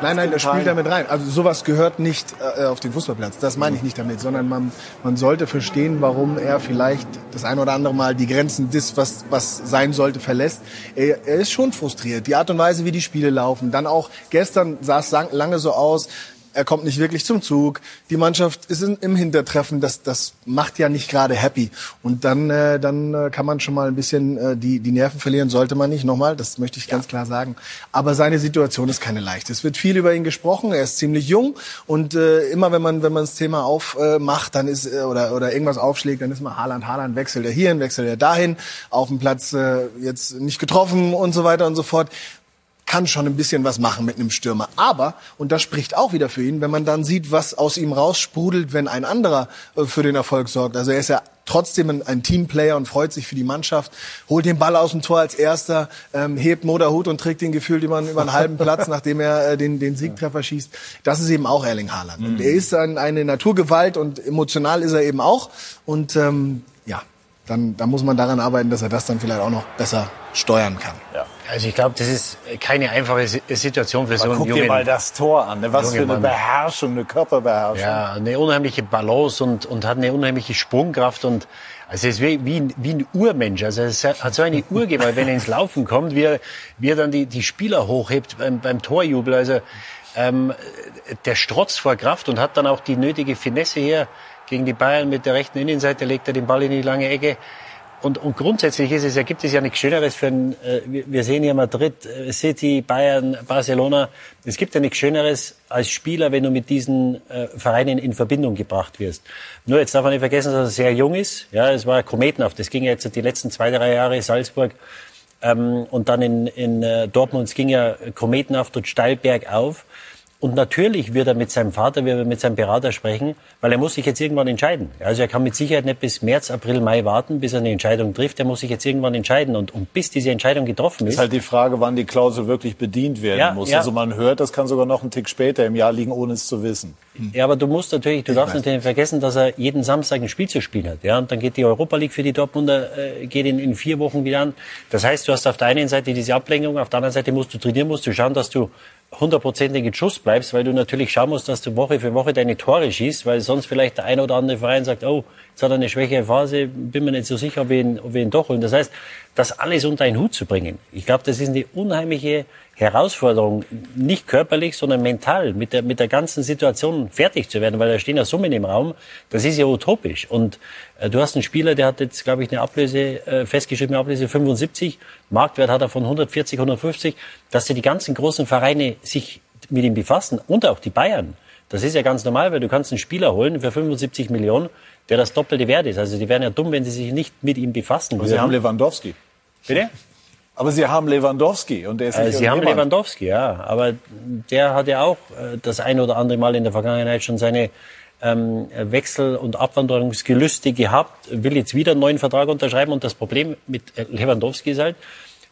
[SPEAKER 3] Nein, nein, das spielt damit rein. Also sowas gehört nicht äh, auf den Fußballplatz. Das meine ich nicht damit, sondern man, man sollte verstehen, warum er vielleicht das ein oder andere Mal die Grenzen des, was, was sein sollte, verlässt. Er, er ist schon frustriert. Die Art und Weise, wie die Spiele laufen. Dann auch gestern sah es lange so aus, er kommt nicht wirklich zum Zug, die Mannschaft ist in, im Hintertreffen, das, das macht ja nicht gerade happy. Und dann, äh, dann äh, kann man schon mal ein bisschen äh, die, die Nerven verlieren, sollte man nicht, nochmal, das möchte ich ganz klar sagen. Aber seine Situation ist keine leichte. Es wird viel über ihn gesprochen, er ist ziemlich jung. Und äh, immer wenn man, wenn man das Thema aufmacht, dann ist, äh, oder, oder irgendwas aufschlägt, dann ist mal Haaland, Haaland wechselt er hierhin, wechselt er dahin, auf dem Platz äh, jetzt nicht getroffen und so weiter und so fort kann schon ein bisschen was machen mit einem Stürmer. Aber, und das spricht auch wieder für ihn, wenn man dann sieht, was aus ihm raussprudelt, wenn ein anderer äh, für den Erfolg sorgt. Also er ist ja trotzdem ein, ein Teamplayer und freut sich für die Mannschaft, holt den Ball aus dem Tor als erster, ähm, hebt Moderhut und trägt den gefühlt über, über einen halben Platz, nachdem er äh, den, den Siegtreffer schießt. Das ist eben auch Erling Haaland. Und er ist ein, eine Naturgewalt und emotional ist er eben auch. Und ähm, ja, dann, dann muss man daran arbeiten, dass er das dann vielleicht auch noch besser steuern kann.
[SPEAKER 4] Ja. Also ich glaube, das ist keine einfache Situation für so einen
[SPEAKER 1] Guck
[SPEAKER 4] jungen...
[SPEAKER 1] dir mal das Tor an. Ne? Was für eine
[SPEAKER 4] Mann.
[SPEAKER 1] Beherrschung, eine Körperbeherrschung.
[SPEAKER 4] Ja, eine unheimliche Balance und, und hat eine unheimliche Sprungkraft und also es ist wie, wie, ein, wie ein Urmensch. Also es hat so eine Urgewalt, wenn er ins Laufen kommt, wie er, wie er dann die, die Spieler hochhebt beim, beim Torjubel. Also ähm, der strotzt vor Kraft und hat dann auch die nötige Finesse her gegen die Bayern mit der rechten Innenseite, legt er den Ball in die lange Ecke. Und, und grundsätzlich ist es, ja, gibt es ja nichts Schöneres für ein, äh, wir sehen hier Madrid, äh, City, Bayern, Barcelona. Es gibt ja nichts Schöneres als Spieler, wenn du mit diesen äh, Vereinen in Verbindung gebracht wirst. Nur jetzt darf man nicht vergessen, dass er sehr jung ist. Ja, es war kometenhaft. Das ging ja jetzt die letzten zwei, drei Jahre Salzburg ähm, und dann in, in äh, Dortmund. Es ging ja kometenhaft und steil bergauf. Und natürlich wird er mit seinem Vater, wird er mit seinem Berater sprechen, weil er muss sich jetzt irgendwann entscheiden. Also er kann mit Sicherheit nicht bis März, April, Mai warten, bis er eine Entscheidung trifft. Er muss sich jetzt irgendwann entscheiden. Und, und bis diese Entscheidung getroffen
[SPEAKER 1] ist
[SPEAKER 4] ist,
[SPEAKER 1] halt die Frage, wann die Klausel wirklich bedient werden
[SPEAKER 4] Ja,
[SPEAKER 1] muss.
[SPEAKER 4] ja.
[SPEAKER 1] Also man hört, das kann sogar noch einen Tick später im Jahr liegen, ohne es zu wissen.
[SPEAKER 4] Ja, aber du musst natürlich, du darfst natürlich nicht vergessen, dass er jeden Samstag ein Spiel zu spielen hat. Ja, und dann geht die Europa League für die Dortmunder, äh, geht in, in vier Wochen wieder an. Das heißt, du hast auf der einen Seite diese Ablenkung, auf der anderen Seite musst du trainieren, musst du schauen, dass du hundertprozentig in Schuss bleibst, weil du natürlich schauen musst, dass du Woche für Woche deine Tore schießt, weil sonst vielleicht der ein oder andere Verein sagt, oh, jetzt hat er eine schwächere Phase, bin mir nicht so sicher, ob wir ihn, ob wir ihn doch holen. Das heißt, das alles unter einen Hut zu bringen, ich glaube, das ist eine unheimliche Herausforderung, nicht körperlich, sondern mental, mit der, mit der ganzen Situation fertig zu werden, weil da stehen ja Summen im Raum, das ist ja utopisch. Und äh, du hast einen Spieler, der hat jetzt, glaube ich, eine Ablöse, äh, festgeschriebene Ablöse 75, Marktwert hat er von 140, 150, dass die ganzen großen Vereine sich mit ihm befassen und auch die Bayern. Das ist ja ganz normal, weil du kannst einen Spieler holen für 75 Millionen, der das doppelte Wert ist. Also die wären ja dumm, wenn sie sich nicht mit ihm befassen
[SPEAKER 1] Aber Sie haben Lewandowski.
[SPEAKER 4] Bitte?
[SPEAKER 1] Aber Sie haben Lewandowski und der ist
[SPEAKER 4] Äh, Sie haben. Lewandowski, ja. Aber der hat ja auch äh, das ein oder andere Mal in der Vergangenheit schon seine ähm, Wechsel- und Abwanderungsgelüste gehabt, will jetzt wieder einen neuen Vertrag unterschreiben. Und das Problem mit äh, Lewandowski ist halt,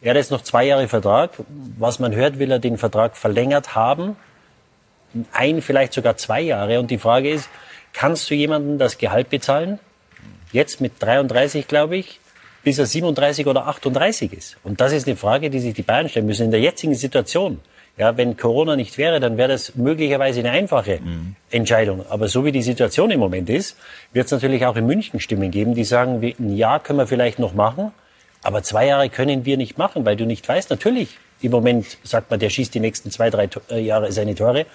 [SPEAKER 4] er hat jetzt noch zwei Jahre Vertrag. Was man hört, will er den Vertrag verlängert haben. Ein, vielleicht sogar zwei Jahre. Und die Frage ist, kannst du jemandem das Gehalt bezahlen? Jetzt mit 33, glaube ich, bis er 37 oder 38 ist. Und das ist eine Frage, die sich die Bayern stellen müssen in der jetzigen Situation. Ja, wenn Corona nicht wäre, dann wäre das möglicherweise eine einfache Entscheidung. Aber so wie die Situation im Moment ist, wird es natürlich auch in München Stimmen geben, die sagen, ein Jahr können wir vielleicht noch machen, aber zwei Jahre können wir nicht machen, weil du nicht weißt, natürlich, im Moment sagt man, der schießt die nächsten zwei, drei äh, Jahre seine Tore.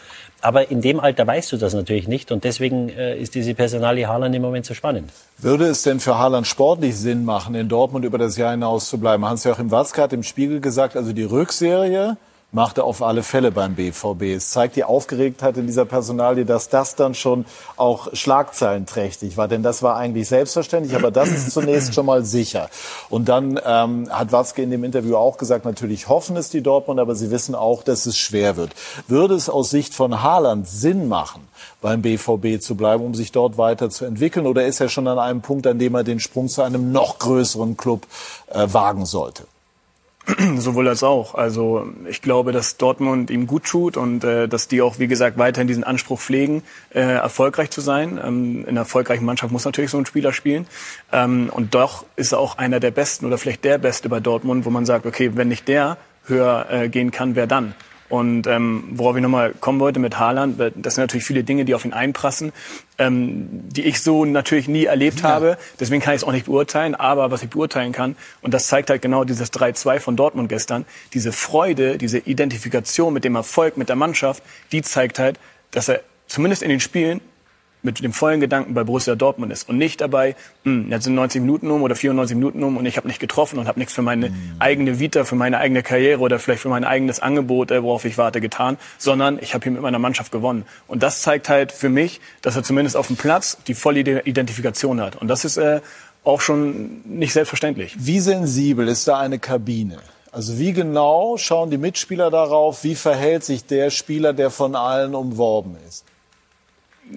[SPEAKER 4] Aber in dem Alter weißt du das natürlich nicht. Und deswegen äh, ist diese Personalie Haaland im Moment so spannend.
[SPEAKER 1] Würde es denn für Haaland sportlich Sinn machen, in Dortmund über das Jahr hinaus zu bleiben? Hans-Joachim Watzke hat im Spiegel gesagt, also die Rückserie macht er auf alle Fälle beim BVB. Es zeigt die Aufgeregtheit in dieser Personalie, dass das dann schon auch schlagzeilenträchtig war. Denn das war eigentlich selbstverständlich, aber das ist zunächst schon mal sicher. Und dann ähm, hat Watzke in dem Interview auch gesagt, natürlich hoffen es die Dortmund, aber sie wissen auch, dass es schwer wird. Würde es aus Sicht von Haaland Sinn machen, beim BVB zu bleiben, um sich dort weiterzuentwickeln? Oder ist er schon an einem Punkt, an dem er den Sprung zu einem noch größeren Club äh, wagen sollte?
[SPEAKER 2] Sowohl als auch. Also ich glaube, dass Dortmund ihm gut tut und äh, dass die auch, wie gesagt, weiterhin diesen Anspruch pflegen, äh, erfolgreich zu sein. Ähm, in einer erfolgreichen Mannschaft muss natürlich so ein Spieler spielen. Ähm, und doch ist er auch einer der Besten oder vielleicht der Beste bei Dortmund, wo man sagt, okay, wenn nicht der höher äh, gehen kann, wer dann? Und ähm, worauf ich nochmal kommen wollte mit Haaland, das sind natürlich viele Dinge, die auf ihn einprassen, ähm, die ich so natürlich nie erlebt habe. Deswegen kann ich es auch nicht beurteilen. Aber was ich beurteilen kann, und das zeigt halt genau dieses 3-2 von Dortmund gestern, diese Freude, diese Identifikation mit dem Erfolg, mit der Mannschaft, die zeigt halt, dass er zumindest in den Spielen mit dem vollen Gedanken bei Borussia Dortmund ist und nicht dabei, hm, jetzt sind 90 Minuten um oder 94 Minuten um und ich habe nicht getroffen und habe nichts für meine mhm. eigene Vita, für meine eigene Karriere oder vielleicht für mein eigenes Angebot, äh, worauf ich warte, getan, sondern ich habe hier mit meiner Mannschaft gewonnen. Und das zeigt halt für mich, dass er zumindest auf dem Platz die volle Identifikation hat. Und das ist äh, auch schon nicht selbstverständlich.
[SPEAKER 1] Wie sensibel ist da eine Kabine? Also wie genau schauen die Mitspieler darauf, wie verhält sich der Spieler, der von allen umworben ist?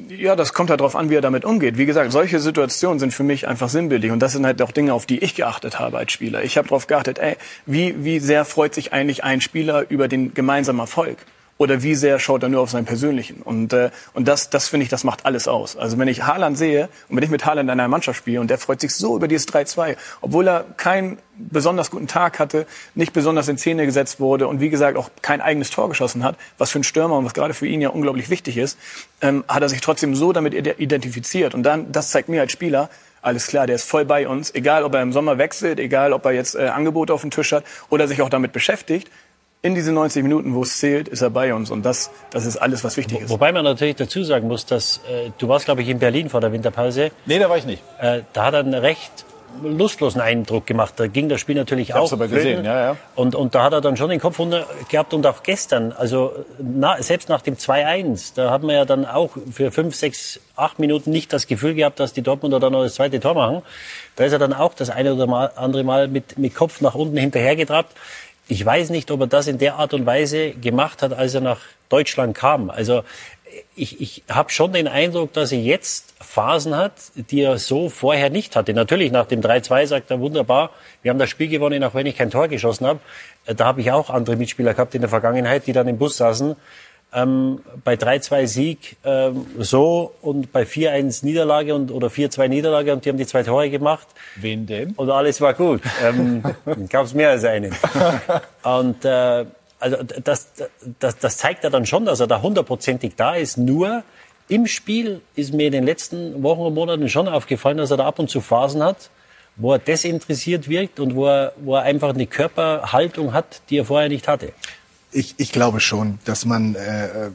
[SPEAKER 2] Ja, das kommt halt darauf an, wie er damit umgeht. Wie gesagt, solche Situationen sind für mich einfach sinnbildlich. Und das sind halt auch Dinge, auf die ich geachtet habe als Spieler. Ich habe darauf geachtet, ey, wie, wie sehr freut sich eigentlich ein Spieler über den gemeinsamen Erfolg? Oder wie sehr schaut er nur auf seinen persönlichen. Und, äh, und das, das finde ich, das macht alles aus. Also wenn ich Haaland sehe und wenn ich mit Haaland in einer Mannschaft spiele und der freut sich so über dieses 3-2, obwohl er keinen besonders guten Tag hatte, nicht besonders in Szene gesetzt wurde und wie gesagt auch kein eigenes Tor geschossen hat, was für einen Stürmer und was gerade für ihn ja unglaublich wichtig ist, ähm, hat er sich trotzdem so damit identifiziert. Und dann, das zeigt mir als Spieler, alles klar, der ist voll bei uns, egal ob er im Sommer wechselt, egal ob er jetzt äh, Angebote auf dem Tisch hat oder sich auch damit beschäftigt in diese 90 Minuten, wo es zählt, ist er bei uns. Und das, das ist alles, was wichtig ist.
[SPEAKER 4] Wobei man natürlich dazu sagen muss, dass äh, du warst, glaube ich, in Berlin vor der Winterpause.
[SPEAKER 1] Nee, da war ich nicht.
[SPEAKER 4] Äh, da hat er einen recht lustlosen Eindruck gemacht. Da ging das Spiel natürlich ich auch.
[SPEAKER 1] aber gesehen, ja, ja.
[SPEAKER 4] Und, und da hat er dann schon den Kopf runter gehabt und auch gestern, also na, selbst nach dem 2-1, da hat man ja dann auch für fünf, sechs, acht Minuten nicht das Gefühl gehabt, dass die Dortmunder dann noch das zweite Tor machen. Da ist er dann auch das eine oder andere Mal mit, mit Kopf nach unten hinterhergetrabt. Ich weiß nicht, ob er das in der Art und Weise gemacht hat, als er nach Deutschland kam. Also ich, ich habe schon den Eindruck, dass er jetzt Phasen hat, die er so vorher nicht hatte. Natürlich nach dem 3-2 sagt er wunderbar, wir haben das Spiel gewonnen, auch wenn ich kein Tor geschossen habe. Da habe ich auch andere Mitspieler gehabt in der Vergangenheit, die dann im Bus saßen ähm, bei 3-2 Sieg ähm, so und bei 4-1 Niederlage und, oder 4-2 Niederlage und die haben die zwei Tore gemacht.
[SPEAKER 1] Wen denn?
[SPEAKER 4] Und alles war gut. Ähm, Gab es mehr als einen. Und äh, also das, das, das zeigt ja dann schon, dass er da hundertprozentig da ist. Nur im Spiel ist mir in den letzten Wochen und Monaten schon aufgefallen, dass er da ab und zu Phasen hat, wo er desinteressiert wirkt und wo er, wo er einfach eine Körperhaltung hat, die er vorher nicht hatte.
[SPEAKER 3] Ich, ich glaube schon, dass man äh,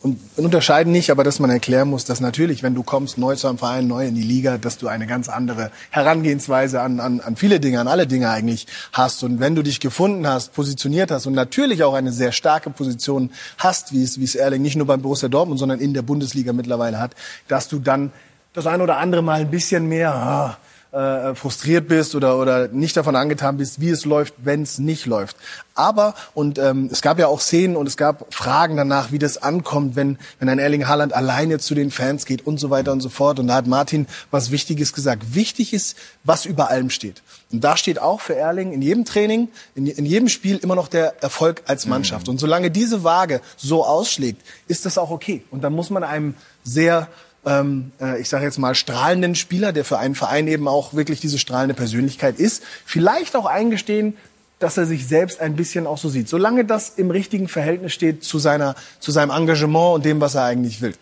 [SPEAKER 3] und unterscheiden nicht, aber dass man erklären muss, dass natürlich, wenn du kommst neu zu einem Verein, neu in die Liga, dass du eine ganz andere Herangehensweise an, an, an viele Dinge, an alle Dinge eigentlich hast. Und wenn du dich gefunden hast, positioniert hast und natürlich auch eine sehr starke Position hast, wie es, wie es Erling nicht nur beim Borussia Dortmund, sondern in der Bundesliga mittlerweile hat, dass du dann das ein oder andere Mal ein bisschen mehr ah, äh, frustriert bist oder, oder nicht davon angetan bist, wie es läuft, wenn es nicht läuft. Aber, und ähm, es gab ja auch Szenen und es gab Fragen danach, wie das ankommt, wenn, wenn ein Erling Haaland alleine zu den Fans geht und so weiter und so fort. Und da hat Martin was Wichtiges gesagt. Wichtig ist, was über allem steht. Und da steht auch für Erling in jedem Training, in, in jedem Spiel immer noch der Erfolg als Mannschaft. Mhm. Und solange diese Waage so ausschlägt, ist das auch okay. Und dann muss man einem sehr ähm, äh, ich sage jetzt mal, strahlenden Spieler, der für einen Verein eben auch wirklich diese strahlende Persönlichkeit ist, vielleicht auch eingestehen, dass er sich selbst ein bisschen auch so sieht. Solange das im richtigen Verhältnis steht zu seiner, zu seinem Engagement und dem, was er eigentlich will.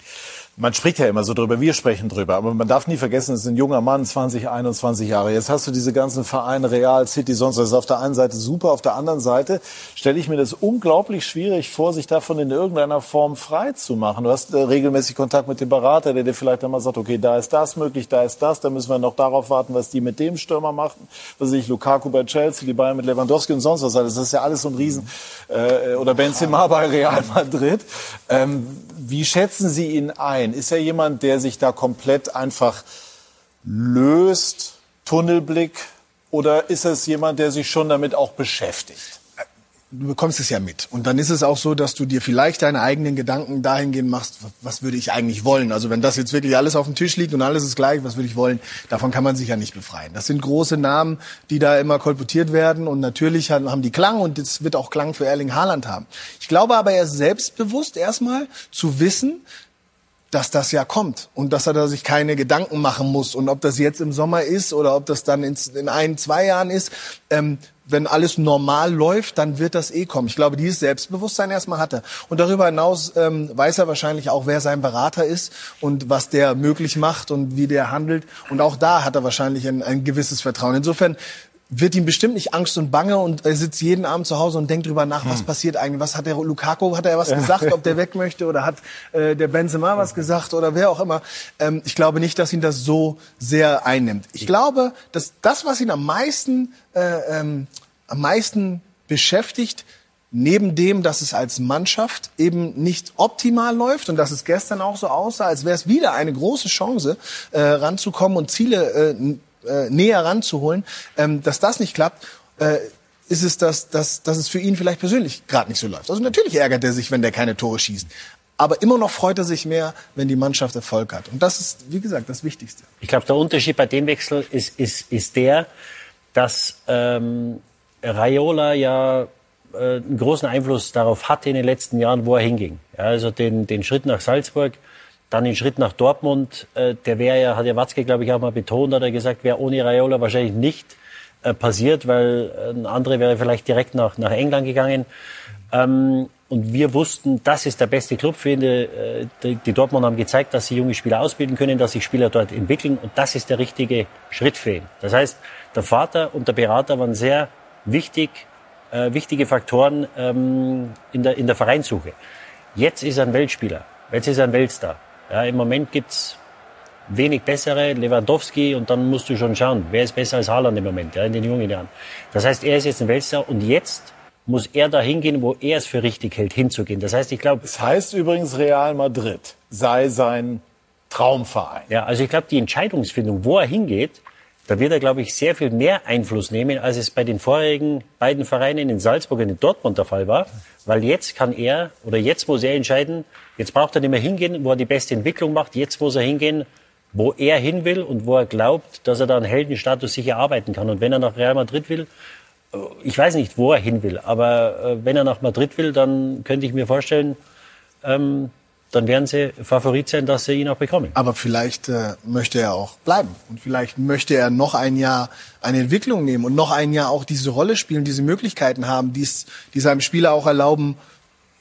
[SPEAKER 1] Man spricht ja immer so drüber, wir sprechen drüber, aber man darf nie vergessen, es ist ein junger Mann, 20, 21 Jahre. Jetzt hast du diese ganzen Vereine, Real, City, sonst was. Auf der einen Seite super, auf der anderen Seite stelle ich mir das unglaublich schwierig vor, sich davon in irgendeiner Form frei zu machen. Du hast äh, regelmäßig Kontakt mit dem Berater, der dir vielleicht einmal sagt, okay, da ist das möglich, da ist das, da müssen wir noch darauf warten, was die mit dem Stürmer machen. Was ich, Lukaku bei Chelsea, die Bayern mit Lewandowski und sonst was. Das ist ja alles so ein Riesen, äh, oder Benzema bei Real Madrid. Ähm, wie schätzen Sie ihn ein? Ist er jemand, der sich da komplett einfach löst, Tunnelblick, oder ist es jemand, der sich schon damit auch beschäftigt?
[SPEAKER 3] du bekommst es ja mit. Und dann ist es auch so, dass du dir vielleicht deine eigenen Gedanken dahingehend machst, was würde ich eigentlich wollen? Also wenn das jetzt wirklich alles auf dem Tisch liegt und alles ist gleich, was würde ich wollen? Davon kann man sich ja nicht befreien. Das sind große Namen, die da immer kolportiert werden und natürlich haben die Klang und es wird auch Klang für Erling Haaland haben. Ich glaube aber, er ist selbstbewusst erstmal zu wissen, dass das ja kommt und dass er da sich keine Gedanken machen muss und ob das jetzt im Sommer ist oder ob das dann in, in ein, zwei Jahren ist. Ähm, wenn alles normal läuft, dann wird das eh kommen. Ich glaube, dieses Selbstbewusstsein erstmal hat er. Und darüber hinaus ähm, weiß er wahrscheinlich auch, wer sein Berater ist und was der möglich macht und wie der handelt. Und auch da hat er wahrscheinlich ein, ein gewisses Vertrauen. Insofern wird ihm bestimmt nicht Angst und Bange und er sitzt jeden Abend zu Hause und denkt drüber nach, was passiert eigentlich, was hat der Lukaku, hat er was gesagt, ob der weg möchte oder hat äh, der Benzema was gesagt oder wer auch immer. Ähm, ich glaube nicht, dass ihn das so sehr einnimmt. Ich glaube, dass das, was ihn am meisten, äh, ähm, am meisten beschäftigt, neben dem, dass es als Mannschaft eben nicht optimal läuft und dass es gestern auch so aussah, als wäre es wieder eine große Chance, äh, ranzukommen und Ziele äh, äh, näher ranzuholen, ähm, dass das nicht klappt, äh, ist es, dass, dass, dass es für ihn vielleicht persönlich gerade nicht so läuft. Also natürlich ärgert er sich, wenn der keine Tore schießt. Aber immer noch freut er sich mehr, wenn die Mannschaft Erfolg hat. Und das ist, wie gesagt, das Wichtigste.
[SPEAKER 4] Ich glaube, der Unterschied bei dem Wechsel ist, ist, ist der, dass ähm, Raiola ja äh, einen großen Einfluss darauf hatte in den letzten Jahren, wo er hinging. Ja, also den, den Schritt nach Salzburg, dann den Schritt nach Dortmund, äh, der wäre ja, hat ja Watzke, glaube ich, auch mal betont, hat er gesagt, wäre ohne Raiola wahrscheinlich nicht äh, passiert, weil äh, ein anderer wäre vielleicht direkt nach, nach England gegangen. Ähm, und wir wussten, das ist der beste Club für ihn. Äh, die, die Dortmund haben gezeigt, dass sie junge Spieler ausbilden können, dass sich Spieler dort entwickeln. Und das ist der richtige Schritt für ihn. Das heißt, der Vater und der Berater waren sehr wichtig, äh, wichtige Faktoren ähm, in, der, in der Vereinssuche. Jetzt ist er ein Weltspieler. Jetzt ist er ein Weltstar. Ja, Im Moment gibt's wenig bessere, Lewandowski, und dann musst du schon schauen, wer ist besser als Haaland im Moment, ja, in den jungen Jahren. Das heißt, er ist jetzt ein Weltstar und jetzt muss er da hingehen, wo er es für richtig hält, hinzugehen. Das heißt, ich glaube,
[SPEAKER 1] Es heißt übrigens, Real Madrid sei sein Traumverein.
[SPEAKER 4] ja, also ich glaube, die Entscheidungsfindung, wo er hingeht, da wird er, glaube ich, sehr viel mehr Einfluss nehmen, als es bei den vorherigen beiden Vereinen in Salzburg und in Dortmund der Fall war. Weil jetzt kann er, oder jetzt muss er entscheiden, jetzt braucht er nicht mehr hingehen, wo er die beste Entwicklung macht, jetzt muss er hingehen, wo er hin will und wo er glaubt, dass er da einen Heldenstatus sich erarbeiten kann. Und wenn er nach Real Madrid will, äh, ich weiß nicht, wo er hin will, aber äh, wenn er nach Madrid will, dann könnte ich mir vorstellen, ähm, dann werden sie Favorit sein, dass sie ihn auch bekommen.
[SPEAKER 3] Aber vielleicht äh, möchte er auch bleiben. Und vielleicht möchte er noch ein Jahr eine Entwicklung nehmen und noch ein Jahr auch diese Rolle spielen, diese Möglichkeiten haben, die's, die seinem Spieler auch erlauben,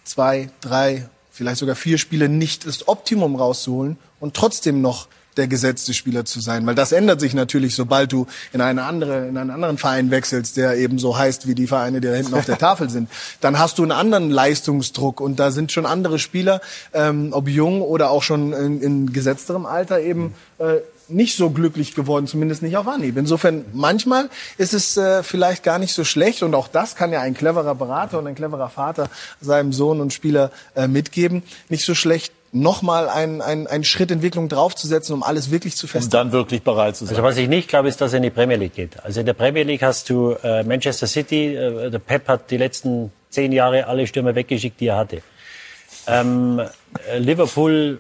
[SPEAKER 3] zwei, drei, vielleicht sogar vier Spiele nicht das Optimum rauszuholen und trotzdem noch der gesetzte Spieler zu sein. Weil das ändert sich natürlich, sobald du in, eine andere, in einen anderen Verein wechselst, der eben so heißt wie die Vereine, die da hinten auf der Tafel sind. Dann hast du einen anderen Leistungsdruck und da sind schon andere Spieler, ähm, ob jung oder auch schon in, in gesetzterem Alter eben äh, nicht so glücklich geworden, zumindest nicht auf Anhieb. Insofern, manchmal ist es äh, vielleicht gar nicht so schlecht und auch das kann ja ein cleverer Berater und ein cleverer Vater seinem Sohn und Spieler äh, mitgeben, nicht so schlecht nochmal einen, einen, einen Schritt Entwicklung draufzusetzen, um alles wirklich zu
[SPEAKER 1] Um
[SPEAKER 3] festigen.
[SPEAKER 1] dann wirklich bereit zu sein.
[SPEAKER 4] Also was ich nicht glaube, ist, dass er in die Premier League geht. Also in der Premier League hast du äh, Manchester City, äh, der Pep hat die letzten zehn Jahre alle Stürmer weggeschickt, die er hatte. Ähm, äh, Liverpool,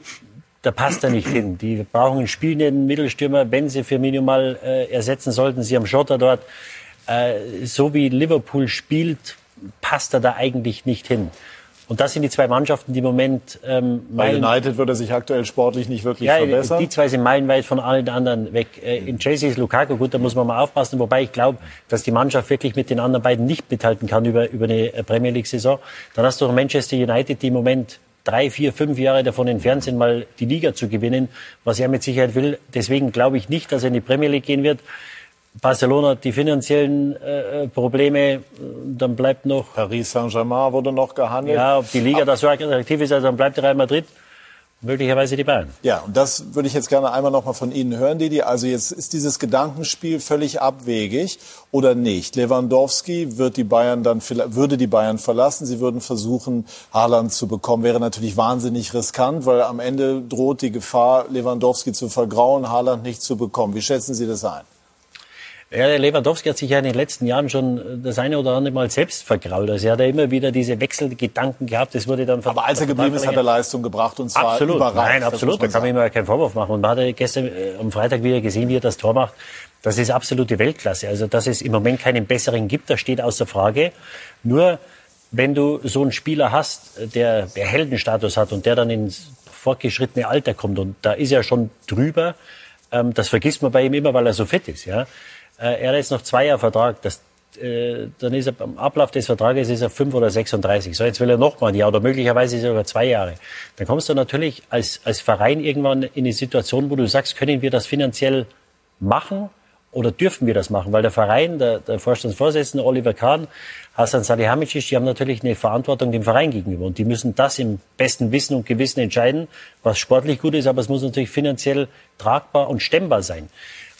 [SPEAKER 4] da passt er nicht hin. Die brauchen einen spielenden Mittelstürmer, wenn sie Firmino mal äh, ersetzen sollten. Sie haben Schotter dort. Äh, so wie Liverpool spielt, passt er da eigentlich nicht hin. Und das sind die zwei Mannschaften, die im Moment ähm,
[SPEAKER 1] Bei United wird er sich aktuell sportlich nicht wirklich
[SPEAKER 4] ja,
[SPEAKER 1] verbessern.
[SPEAKER 4] die zwei sind meilenweit von allen anderen weg. Äh, In Chelsea ist Lukaku gut, da muss man mal aufpassen. Wobei ich glaube, dass die Mannschaft wirklich mit den anderen beiden nicht mithalten kann über, über eine äh, Premier League-Saison. Dann hast du Manchester United, die im Moment drei, vier, fünf Jahre davon entfernt sind, mal die Liga zu gewinnen, was er mit Sicherheit will. Deswegen glaube ich nicht, dass er in die Premier League gehen wird. Barcelona hat die finanziellen äh, äh, Probleme, dann bleibt noch
[SPEAKER 1] Paris Saint-Germain wurde noch gehandelt.
[SPEAKER 4] ja, ob die Liga da so attraktiv ist, also dann bleibt Real Madrid, möglicherweise die Bayern.
[SPEAKER 1] Ja, und das würde ich jetzt gerne einmal noch mal von Ihnen hören, Didi. Also jetzt ist dieses Gedankenspiel völlig abwegig oder nicht? Lewandowski wird die Bayern dann würde die Bayern verlassen. Sie würden versuchen, Haaland zu bekommen. Wäre natürlich wahnsinnig riskant, weil am Ende droht die Gefahr, Lewandowski zu vergrauen, Haaland nicht zu bekommen. Wie schätzen Sie das ein?
[SPEAKER 4] Ja, der Lewandowski hat sich ja in den letzten Jahren schon das eine oder andere Mal selbst vergrault. Also er hat ja immer wieder diese Wechselgedanken gehabt. Das wurde dann
[SPEAKER 1] Aber als er geblieben ist, hat er Leistung gebracht und zwar
[SPEAKER 4] Absolut,
[SPEAKER 1] überragend.
[SPEAKER 4] nein, absolut. Da kann man ihm ja keinen Vorwurf machen. Und man hat ja gestern äh, am Freitag wieder gesehen, wie er das Tor macht. Das ist absolute Weltklasse. Also, dass es im Moment keinen besseren gibt, das steht außer Frage. Nur, wenn du so einen Spieler hast, der, der Heldenstatus hat und der dann ins fortgeschrittene Alter kommt und da ist er schon drüber, ähm, das vergisst man bei ihm immer, weil er so fit ist, ja. Äh, er hat jetzt noch zwei Jahre Vertrag, das äh, dann ist er am Ablauf des Vertrages ist er fünf oder 36. So, jetzt will er noch mal ein Jahr oder möglicherweise sogar zwei Jahre. Dann kommst du natürlich als, als Verein irgendwann in die Situation, wo du sagst, können wir das finanziell machen oder dürfen wir das machen? Weil der Verein, der, der Vorstandsvorsitzende Oliver Kahn, Hasan Salihamidzic, die haben natürlich eine Verantwortung dem Verein gegenüber. Und die müssen das im besten Wissen und Gewissen entscheiden, was sportlich gut ist, aber es muss natürlich finanziell tragbar und stemmbar sein.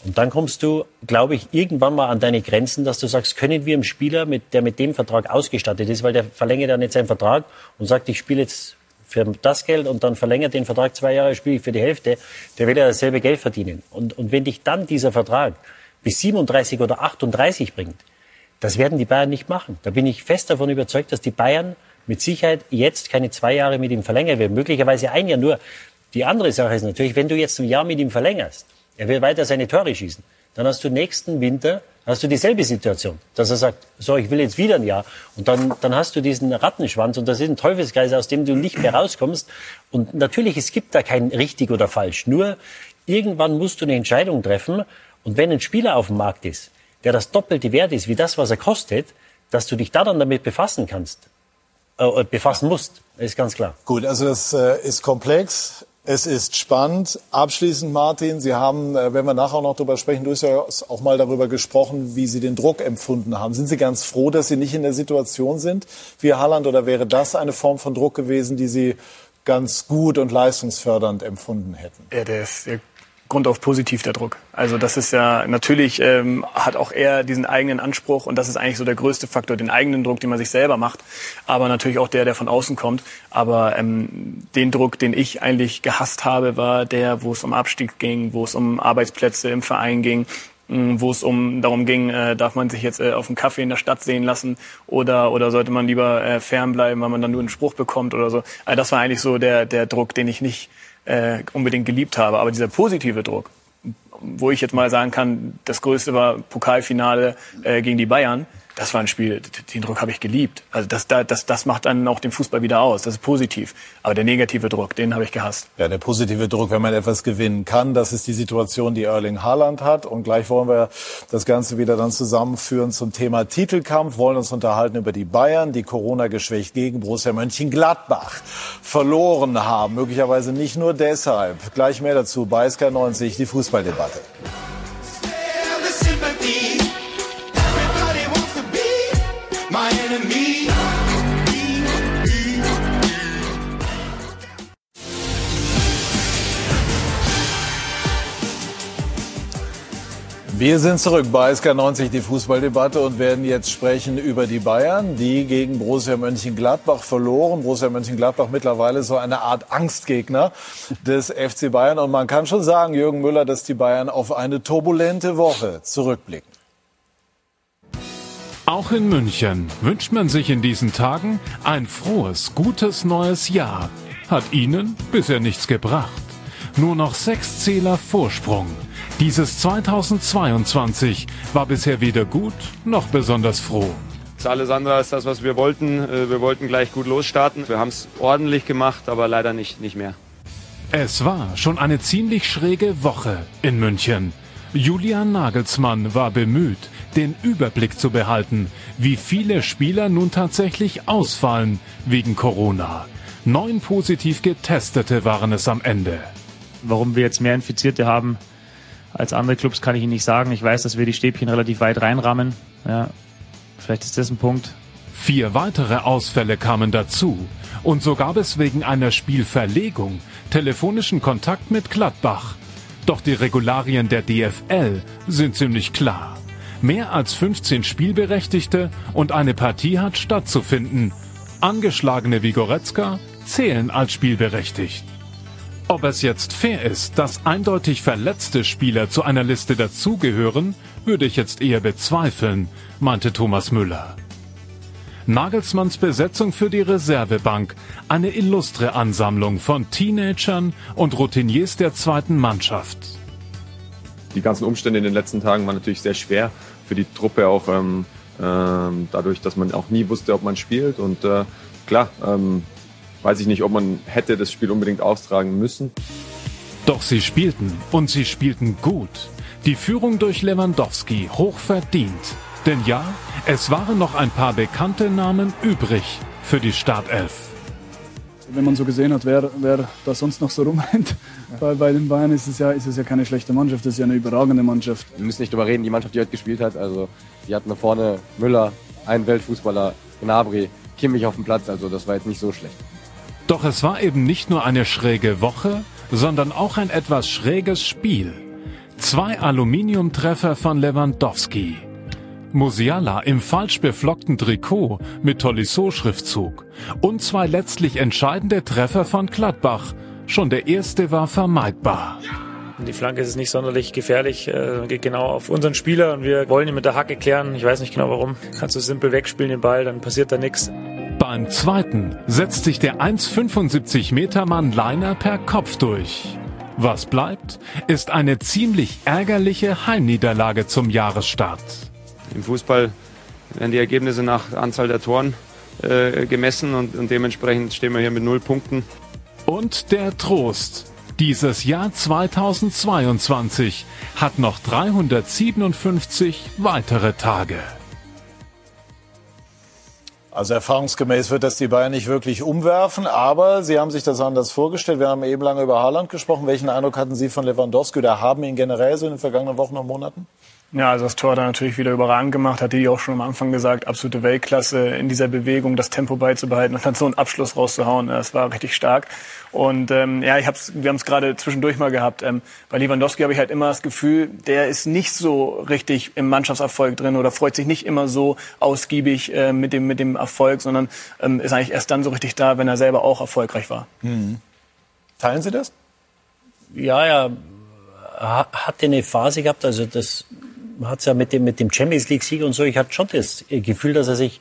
[SPEAKER 4] Und dann kommst du, glaube ich, irgendwann mal an deine Grenzen, dass du sagst, können wir einem Spieler, mit, der mit dem Vertrag ausgestattet ist, weil der verlängert ja nicht seinen Vertrag und sagt, ich spiele jetzt für das Geld und dann verlängert den Vertrag zwei Jahre, spiele ich für die Hälfte, der will ja dasselbe Geld verdienen. Und, und wenn dich dann dieser Vertrag bis 37 oder 38 bringt, das werden die Bayern nicht machen. Da bin ich fest davon überzeugt, dass die Bayern mit Sicherheit jetzt keine zwei Jahre mit ihm verlängern werden. Möglicherweise ein Jahr nur. Die andere Sache ist natürlich, wenn du jetzt ein Jahr mit ihm verlängerst, er will weiter seine Tore schießen, dann hast du nächsten Winter hast du dieselbe Situation, dass er sagt, so, ich will jetzt wieder ein Jahr. Und dann, dann hast du diesen Rattenschwanz und das ist ein Teufelskreis, aus dem du nicht mehr rauskommst. Und natürlich, es gibt da kein richtig oder falsch. Nur irgendwann musst du eine Entscheidung treffen und wenn ein Spieler auf dem Markt ist, der das doppelte Wert ist wie das, was er kostet, dass du dich da dann damit befassen kannst, äh, befassen musst, ist ganz klar.
[SPEAKER 1] Gut, also das äh, ist komplex. Es ist spannend. Abschließend, Martin, Sie haben, äh, wenn wir nachher noch darüber sprechen, durchaus auch mal darüber gesprochen, wie Sie den Druck empfunden haben. Sind Sie ganz froh, dass Sie nicht in der Situation sind wie Halland oder wäre das eine Form von Druck gewesen, die Sie ganz gut und leistungsfördernd empfunden hätten?
[SPEAKER 2] Ja, der ist der Grund auf positiv der Druck. Also das ist ja natürlich ähm, hat auch er diesen eigenen Anspruch und das ist eigentlich so der größte Faktor, den eigenen Druck, den man sich selber macht, aber natürlich auch der, der von außen kommt. Aber ähm, den Druck, den ich eigentlich gehasst habe, war der, wo es um Abstieg ging, wo es um Arbeitsplätze im Verein ging, wo es um darum ging, äh, darf man sich jetzt äh, auf einen Kaffee in der Stadt sehen lassen oder oder sollte man lieber äh, fernbleiben, weil man dann nur einen Spruch bekommt oder so. Also das war eigentlich so der der Druck, den ich nicht äh, unbedingt geliebt habe. Aber dieser positive Druck, wo ich jetzt mal sagen kann, das größte war Pokalfinale äh, gegen die Bayern das war ein Spiel, den Druck habe ich geliebt. Also das, das, das macht dann auch den Fußball wieder aus. Das ist positiv. Aber der negative Druck, den habe ich gehasst.
[SPEAKER 1] Ja, der positive Druck, wenn man etwas gewinnen kann, das ist die Situation, die Erling Haaland hat. Und gleich wollen wir das Ganze wieder dann zusammenführen zum Thema Titelkampf, wollen uns unterhalten über die Bayern, die Corona geschwächt gegen Borussia Mönchengladbach verloren haben. Möglicherweise nicht nur deshalb. Gleich mehr dazu bei SK90, die Fußballdebatte. Wir sind zurück bei SK90, die Fußballdebatte, und werden jetzt sprechen über die Bayern, die gegen Borussia Mönchengladbach verloren. Borussia Mönchengladbach mittlerweile so eine Art Angstgegner des FC Bayern. Und man kann schon sagen, Jürgen Müller, dass die Bayern auf eine turbulente Woche zurückblicken.
[SPEAKER 10] Auch in München wünscht man sich in diesen Tagen ein frohes, gutes neues Jahr. Hat ihnen bisher nichts gebracht. Nur noch sechs Zähler Vorsprung. Dieses 2022 war bisher weder gut noch besonders froh.
[SPEAKER 11] Das ist alles andere als das, was wir wollten. Äh, wir wollten gleich gut losstarten. Wir haben es ordentlich gemacht, aber leider nicht, nicht mehr.
[SPEAKER 10] Es war schon eine ziemlich schräge Woche in München. Julian Nagelsmann war bemüht, den Überblick zu behalten, wie viele Spieler nun tatsächlich ausfallen wegen Corona. Neun positiv Getestete waren es am Ende.
[SPEAKER 12] Warum wir jetzt mehr Infizierte haben als andere Clubs, kann ich Ihnen nicht sagen. Ich weiß, dass wir die Stäbchen relativ weit reinrahmen. Ja, vielleicht ist das ein Punkt.
[SPEAKER 10] Vier weitere Ausfälle kamen dazu. Und so gab es wegen einer Spielverlegung telefonischen Kontakt mit Gladbach. Doch die Regularien der DFL sind ziemlich klar. Mehr als 15 Spielberechtigte und eine Partie hat stattzufinden. Angeschlagene Vigoretzka zählen als spielberechtigt. Ob es jetzt fair ist, dass eindeutig verletzte Spieler zu einer Liste dazugehören, würde ich jetzt eher bezweifeln, meinte Thomas Müller. Nagelsmanns Besetzung für die Reservebank, eine illustre Ansammlung von Teenagern und Routiniers der zweiten Mannschaft.
[SPEAKER 11] Die ganzen Umstände in den letzten Tagen waren natürlich sehr schwer für die Truppe, auch ähm, ähm, dadurch, dass man auch nie wusste, ob man spielt. Und äh, klar, ähm, weiß ich nicht, ob man hätte das Spiel unbedingt austragen müssen.
[SPEAKER 10] Doch sie spielten und sie spielten gut. Die Führung durch Lewandowski hoch verdient. Denn ja, es waren noch ein paar bekannte Namen übrig für die Startelf.
[SPEAKER 9] Wenn man so gesehen hat, wer, wer da sonst noch so rumrennt bei, bei den Bayern, ist es, ja, ist es ja keine schlechte Mannschaft, das ist ja eine überragende Mannschaft.
[SPEAKER 13] Wir müssen nicht drüber reden, die Mannschaft, die heute gespielt hat, also die hatten da vorne Müller, einen Weltfußballer, Gnabry, Kimmich auf dem Platz, also das war jetzt nicht so schlecht.
[SPEAKER 10] Doch es war eben nicht nur eine schräge Woche, sondern auch ein etwas schräges Spiel. Zwei Aluminiumtreffer von Lewandowski. Musiala im falsch beflockten Trikot mit Tolisso-Schriftzug und zwei letztlich entscheidende Treffer von Gladbach. Schon der erste war vermeidbar.
[SPEAKER 12] Die Flanke ist nicht sonderlich gefährlich, äh, geht genau auf unseren Spieler und wir wollen ihn mit der Hacke klären. Ich weiß nicht genau warum. Kannst du simpel wegspielen den Ball, dann passiert da nichts.
[SPEAKER 10] Beim zweiten setzt sich der 1,75 Meter Mann Leiner per Kopf durch. Was bleibt, ist eine ziemlich ärgerliche Heimniederlage zum Jahresstart.
[SPEAKER 13] Im Fußball werden die Ergebnisse nach Anzahl der Toren äh, gemessen und, und dementsprechend stehen wir hier mit null Punkten.
[SPEAKER 10] Und der Trost. Dieses Jahr 2022 hat noch 357 weitere Tage.
[SPEAKER 1] Also erfahrungsgemäß wird das die Bayern nicht wirklich umwerfen, aber Sie haben sich das anders vorgestellt. Wir haben eben lange über Haaland gesprochen. Welchen Eindruck hatten Sie von Lewandowski oder haben ihn generell so in den vergangenen Wochen und Monaten?
[SPEAKER 2] Ja, also das Tor hat er natürlich wieder überragend gemacht, hat die auch schon am Anfang gesagt, absolute Weltklasse in dieser Bewegung, das Tempo beizubehalten und dann so einen Abschluss rauszuhauen, das war richtig stark. Und ähm, ja, ich hab's, wir haben es gerade zwischendurch mal gehabt. Ähm, bei Lewandowski habe ich halt immer das Gefühl, der ist nicht so richtig im Mannschaftserfolg drin oder freut sich nicht immer so ausgiebig äh, mit dem mit dem Erfolg, sondern ähm, ist eigentlich erst dann so richtig da, wenn er selber auch erfolgreich war.
[SPEAKER 1] Mhm. Teilen Sie das?
[SPEAKER 4] Ja, er hatte eine Phase gehabt, also das hat es ja mit dem, mit dem Champions League Sieg und so, ich hatte schon das Gefühl, dass er sich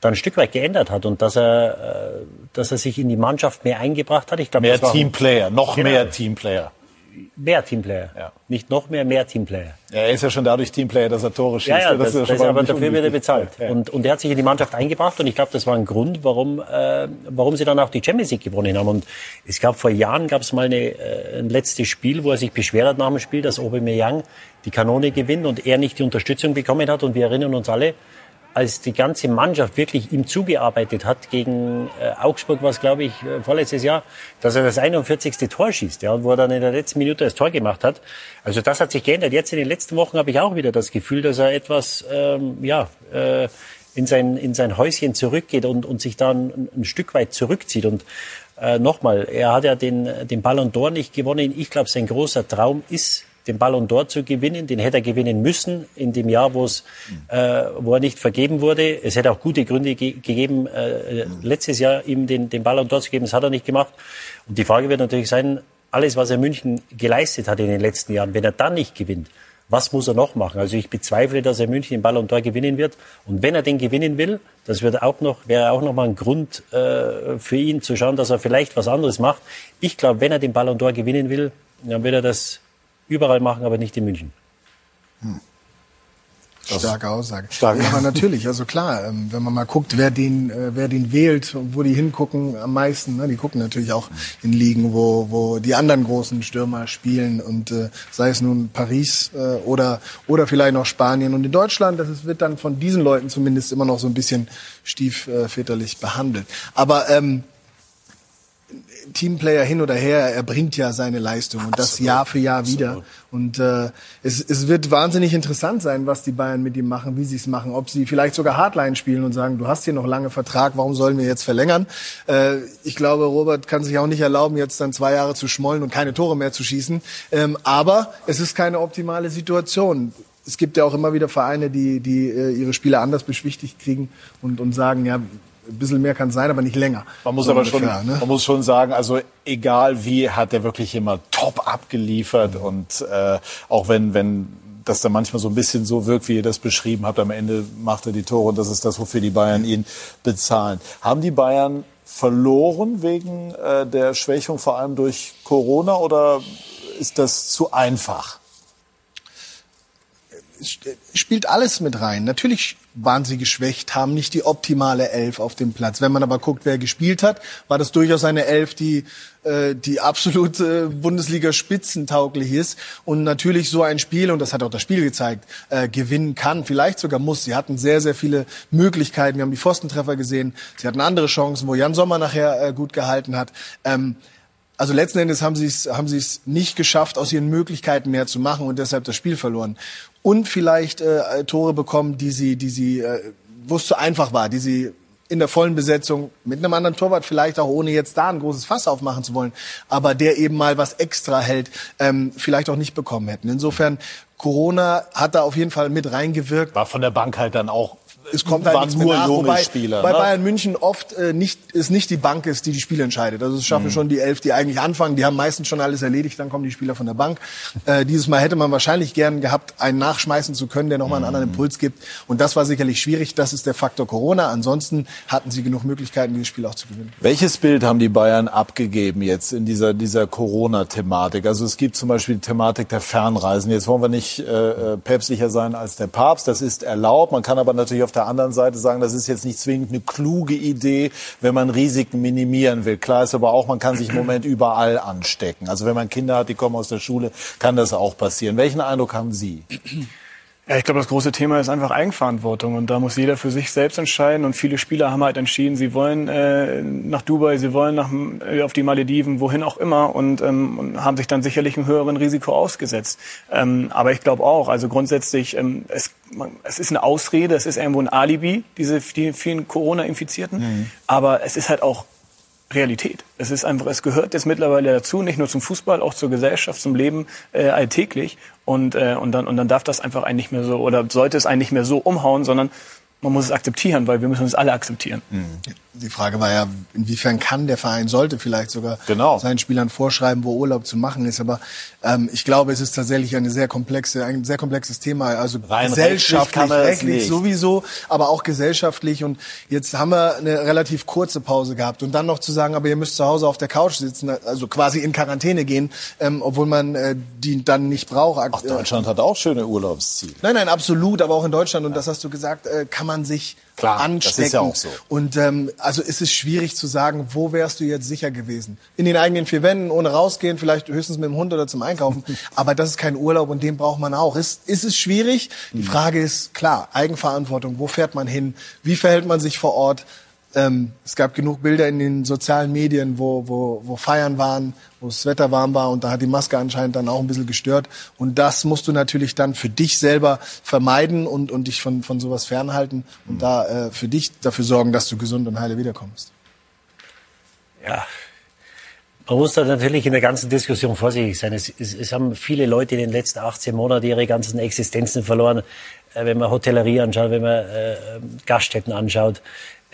[SPEAKER 4] da ein Stück weit geändert hat und dass er, äh, dass er sich in die Mannschaft mehr eingebracht hat. Ich
[SPEAKER 1] glaube, mehr Teamplayer, noch genau. mehr Teamplayer.
[SPEAKER 4] Mehr Teamplayer. Ja. Nicht noch mehr, mehr Teamplayer.
[SPEAKER 1] Ja, er ist ja schon dadurch Teamplayer, dass er Tore schießt.
[SPEAKER 4] Ja, ja, das, das, ist, ja das aber dafür wird er bezahlt. Und, und er hat sich in die Mannschaft eingebracht und ich glaube, das war ein Grund, warum, äh, warum sie dann auch die Champions League gewonnen haben. Und es gab vor Jahren gab es mal eine, äh, ein letztes Spiel, wo er sich beschwert hat nach dem Spiel, dass Aubameyang die Kanone gewinnt und er nicht die Unterstützung bekommen hat. Und wir erinnern uns alle, als die ganze Mannschaft wirklich ihm zugearbeitet hat, gegen äh, Augsburg war es, glaube ich, äh, vorletztes Jahr, dass er das 41. Tor schießt, ja, wo er dann in der letzten Minute das Tor gemacht hat. Also das hat sich geändert. Jetzt in den letzten Wochen habe ich auch wieder das Gefühl, dass er etwas, ähm, ja, äh, in sein, in sein Häuschen zurückgeht und, und sich dann ein, ein Stück weit zurückzieht. Und äh, nochmal, er hat ja den, den Ballon d'Or nicht gewonnen. Ich glaube, sein großer Traum ist den Ballon d'Or zu gewinnen. Den hätte er gewinnen müssen in dem Jahr, wo es, äh, wo er nicht vergeben wurde. Es hätte auch gute Gründe ge gegeben, äh, letztes Jahr ihm den, den Ballon d'Or zu geben. Das hat er nicht gemacht. Und die Frage wird natürlich sein, alles, was er München geleistet hat in den letzten Jahren, wenn er dann nicht gewinnt, was muss er noch machen? Also ich bezweifle, dass er München den Ballon d'Or gewinnen wird. Und wenn er den gewinnen will, das wird auch noch, wäre auch noch mal ein Grund äh, für ihn zu schauen, dass er vielleicht was anderes macht. Ich glaube, wenn er den Ballon d'Or gewinnen will, dann wird er das überall machen, aber nicht in München. Hm.
[SPEAKER 3] Starke Aussage. Stark. Ja, aber natürlich, also klar, ähm, wenn man mal guckt, wer den, äh, wer den wählt, wo die hingucken am meisten, ne, die gucken natürlich auch in Ligen, wo, wo die anderen großen Stürmer spielen und äh, sei es nun Paris äh, oder, oder vielleicht noch Spanien und in Deutschland, das ist, wird dann von diesen Leuten zumindest immer noch so ein bisschen stiefväterlich behandelt. Aber ähm, Teamplayer hin oder her, er bringt ja seine Leistung und das Jahr für Jahr wieder. Absolut. Und äh, es, es wird wahnsinnig interessant sein, was die Bayern mit ihm machen, wie sie es machen, ob sie vielleicht sogar Hardline spielen und sagen, du hast hier noch lange Vertrag, warum sollen wir jetzt verlängern? Äh, ich glaube, Robert kann sich auch nicht erlauben, jetzt dann zwei Jahre zu schmollen und keine Tore mehr zu schießen. Ähm, aber es ist keine optimale Situation es gibt ja auch immer wieder Vereine, die, die äh, ihre Spieler anders beschwichtigt kriegen und, und sagen, ja, ein bisschen mehr kann sein, aber nicht länger.
[SPEAKER 1] Man muss so aber ungefähr, schon, ne? man muss schon sagen, also egal wie, hat er wirklich immer top abgeliefert mhm. und äh, auch wenn, wenn das dann manchmal so ein bisschen so wirkt, wie ihr das beschrieben habt, am Ende macht er die Tore und das ist das, wofür die Bayern ihn bezahlen. Haben die Bayern verloren wegen äh, der Schwächung, vor allem durch Corona, oder ist das zu einfach?
[SPEAKER 3] Spielt alles mit rein. Natürlich waren sie geschwächt, haben nicht die optimale Elf auf dem Platz. Wenn man aber guckt, wer gespielt hat, war das durchaus eine Elf, die äh, die absolut äh, Bundesliga-Spitzentauglich ist und natürlich so ein Spiel, und das hat auch das Spiel gezeigt, äh, gewinnen kann, vielleicht sogar muss. Sie hatten sehr, sehr viele Möglichkeiten. Wir haben die Pfostentreffer gesehen. Sie hatten andere Chancen, wo Jan Sommer nachher äh, gut gehalten hat. Ähm, also letzten Endes haben sie es haben sie es nicht geschafft, aus ihren Möglichkeiten mehr zu machen und deshalb das Spiel verloren. Und vielleicht äh, Tore bekommen, die sie, die sie, äh, wo es zu einfach war, die sie in der vollen Besetzung mit einem anderen Torwart vielleicht auch ohne jetzt da ein großes Fass aufmachen zu wollen, aber der eben mal was extra hält, ähm, vielleicht auch nicht bekommen hätten. Insofern Corona hat da auf jeden Fall mit reingewirkt.
[SPEAKER 1] War von der Bank halt dann auch
[SPEAKER 3] es kommt halt nichts
[SPEAKER 1] nur
[SPEAKER 3] nach,
[SPEAKER 1] junge
[SPEAKER 3] wobei
[SPEAKER 1] Spieler.
[SPEAKER 3] bei
[SPEAKER 1] ne?
[SPEAKER 3] Bayern München oft äh, nicht es nicht die Bank ist, die die Spiele entscheidet. Also es schaffen
[SPEAKER 1] Mhm.
[SPEAKER 3] schon die elf, die eigentlich anfangen. Die haben meistens schon alles erledigt, dann kommen die Spieler von der Bank. Äh, dieses Mal hätte man wahrscheinlich gern gehabt, einen nachschmeißen zu können, der nochmal einen anderen Impuls gibt. Und das war sicherlich schwierig. Das ist der Faktor Corona. Ansonsten hatten sie genug Möglichkeiten, dieses Spiel auch zu gewinnen.
[SPEAKER 1] Welches Bild haben die Bayern abgegeben jetzt in dieser, dieser Corona-Thematik? Also es gibt zum Beispiel die Thematik der Fernreisen. Jetzt wollen wir nicht äh, äh, päpstlicher sein als der Papst. Das ist erlaubt. Man kann aber natürlich auf der anderen Seite sagen, das ist jetzt nicht zwingend eine kluge Idee, wenn man Risiken minimieren will. Klar ist aber auch, man kann sich im Moment überall anstecken. Also wenn man Kinder hat, die kommen aus der Schule, kann das auch passieren. Welchen Eindruck haben Sie?
[SPEAKER 2] Ja, ich glaube, das große Thema ist einfach Eigenverantwortung und da muss jeder für sich selbst entscheiden und viele Spieler haben halt entschieden, sie wollen äh, nach Dubai, sie wollen nach, äh, auf die Malediven, wohin auch immer und, ähm, und haben sich dann sicherlich einem höheren Risiko ausgesetzt. Ähm, aber ich glaube auch, also grundsätzlich, ähm, es, man, es ist eine Ausrede, es ist irgendwo ein Alibi, diese die vielen Corona-Infizierten, aber es ist halt auch Realität. Es ist einfach, es gehört jetzt mittlerweile dazu, nicht nur zum Fußball, auch zur Gesellschaft, zum Leben äh, alltäglich. Und, äh, und, dann, und dann darf das einfach einen nicht mehr so, oder sollte es einen nicht mehr so umhauen, sondern man muss es akzeptieren, weil wir müssen uns alle akzeptieren.
[SPEAKER 3] Die Frage war ja, inwiefern kann der Verein, sollte vielleicht sogar
[SPEAKER 1] Genau.
[SPEAKER 3] seinen Spielern vorschreiben, wo Urlaub zu machen ist. Aber ähm, ich glaube, es ist tatsächlich eine sehr komplexe, ein sehr komplexes Thema. Also
[SPEAKER 1] Rein
[SPEAKER 3] gesellschaftlich,
[SPEAKER 1] rechtlich
[SPEAKER 3] sowieso, aber auch gesellschaftlich. Und jetzt haben wir eine relativ kurze Pause gehabt. Und dann noch zu sagen, aber ihr müsst zu Hause auf der Couch sitzen, also quasi in Quarantäne gehen, ähm, obwohl man äh, die dann nicht braucht.
[SPEAKER 1] Ach, Deutschland hat auch schöne Urlaubsziele.
[SPEAKER 3] Nein, nein, absolut, aber auch in Deutschland, und das hast du gesagt, äh, kann man sich
[SPEAKER 1] Klar, das
[SPEAKER 3] anstecken.
[SPEAKER 1] ist ja auch so.
[SPEAKER 3] Und ähm, also ist es schwierig zu sagen, wo wärst du jetzt sicher gewesen? In den eigenen vier Wänden, ohne rausgehen, vielleicht höchstens mit dem Hund oder zum Einkaufen. aber das ist kein Urlaub und den braucht man auch. Ist, ist es schwierig?
[SPEAKER 1] Mhm.
[SPEAKER 3] Die Frage ist, klar, Eigenverantwortung, wo fährt man hin? Wie verhält man sich vor Ort? Ähm, es gab genug Bilder in den sozialen Medien, wo, wo, wo Feiern waren, wo das Wetter warm war und da hat die Maske anscheinend dann auch ein bisschen gestört. Und das musst du natürlich dann für dich selber vermeiden und, und dich von, von sowas fernhalten und da äh, für dich dafür sorgen, dass du gesund und heile wiederkommst.
[SPEAKER 4] Ja. Man muss da natürlich in der ganzen Diskussion vorsichtig sein. Es, es, es haben viele Leute in den letzten 18 Monaten ihre ganzen Existenzen verloren. Äh, wenn man Hotellerie anschaut, wenn man äh, Gaststätten anschaut,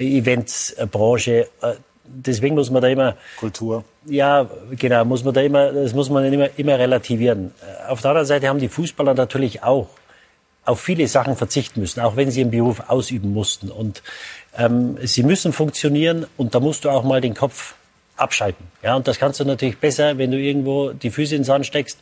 [SPEAKER 4] Eventsbranche. Äh, deswegen muss man da immer
[SPEAKER 1] Kultur.
[SPEAKER 4] ja, genau, muss man da immer, das muss man immer, immer relativieren. Äh, Auf der anderen Seite haben die Fußballer natürlich auch auf viele Sachen verzichten müssen, auch wenn sie ihren Beruf ausüben mussten. Und ähm, sie müssen funktionieren und da musst du auch mal den Kopf abschalten. Ja, und das kannst du natürlich besser, wenn du irgendwo die Füße ins Sand steckst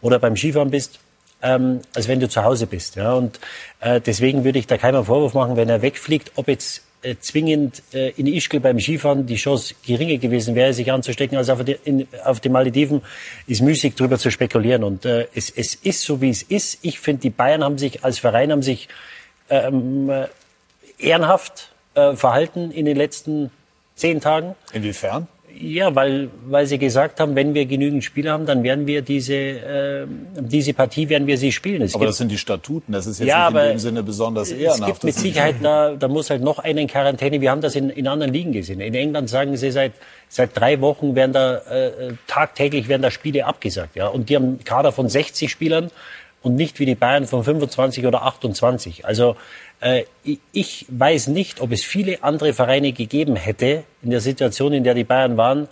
[SPEAKER 4] oder beim Skifahren bist, ähm, als wenn du zu Hause bist. Ja, und äh, deswegen würde ich da keinen Vorwurf machen, wenn er wegfliegt, ob jetzt äh, zwingend äh, in Ischgl beim Skifahren die Chance geringer gewesen wäre, sich anzustecken, als auf, die, in, auf den Malediven, ist müßig drüber zu spekulieren. Und äh, es, es ist so, wie es ist. Ich finde, die Bayern haben sich als Verein haben sich ähm, äh, ehrenhaft äh, verhalten in den letzten zehn Tagen.
[SPEAKER 1] Inwiefern?
[SPEAKER 4] Ja, weil, weil sie gesagt haben, wenn wir genügend Spieler haben, dann werden wir diese, äh, diese Partie werden wir sie spielen. Es
[SPEAKER 1] Aber
[SPEAKER 4] gibt-
[SPEAKER 1] das sind die Statuten. Das ist jetzt
[SPEAKER 4] Ja,
[SPEAKER 1] nicht in dem Sinne besonders
[SPEAKER 4] es
[SPEAKER 1] ehrenhaft.
[SPEAKER 4] gibt mit Sicherheit, da, da muss halt noch einer in Quarantäne. Wir haben das in, in anderen Ligen gesehen. In England sagen sie seit, seit drei Wochen werden da, äh, tagtäglich werden da Spiele abgesagt. Ja? Und die haben einen Kader von 60 Spielern und nicht wie die Bayern von 25 oder 28. Also äh, ich- ich weiß nicht, ob es viele andere Vereine gegeben hätte in der Situation, in der die Bayern waren,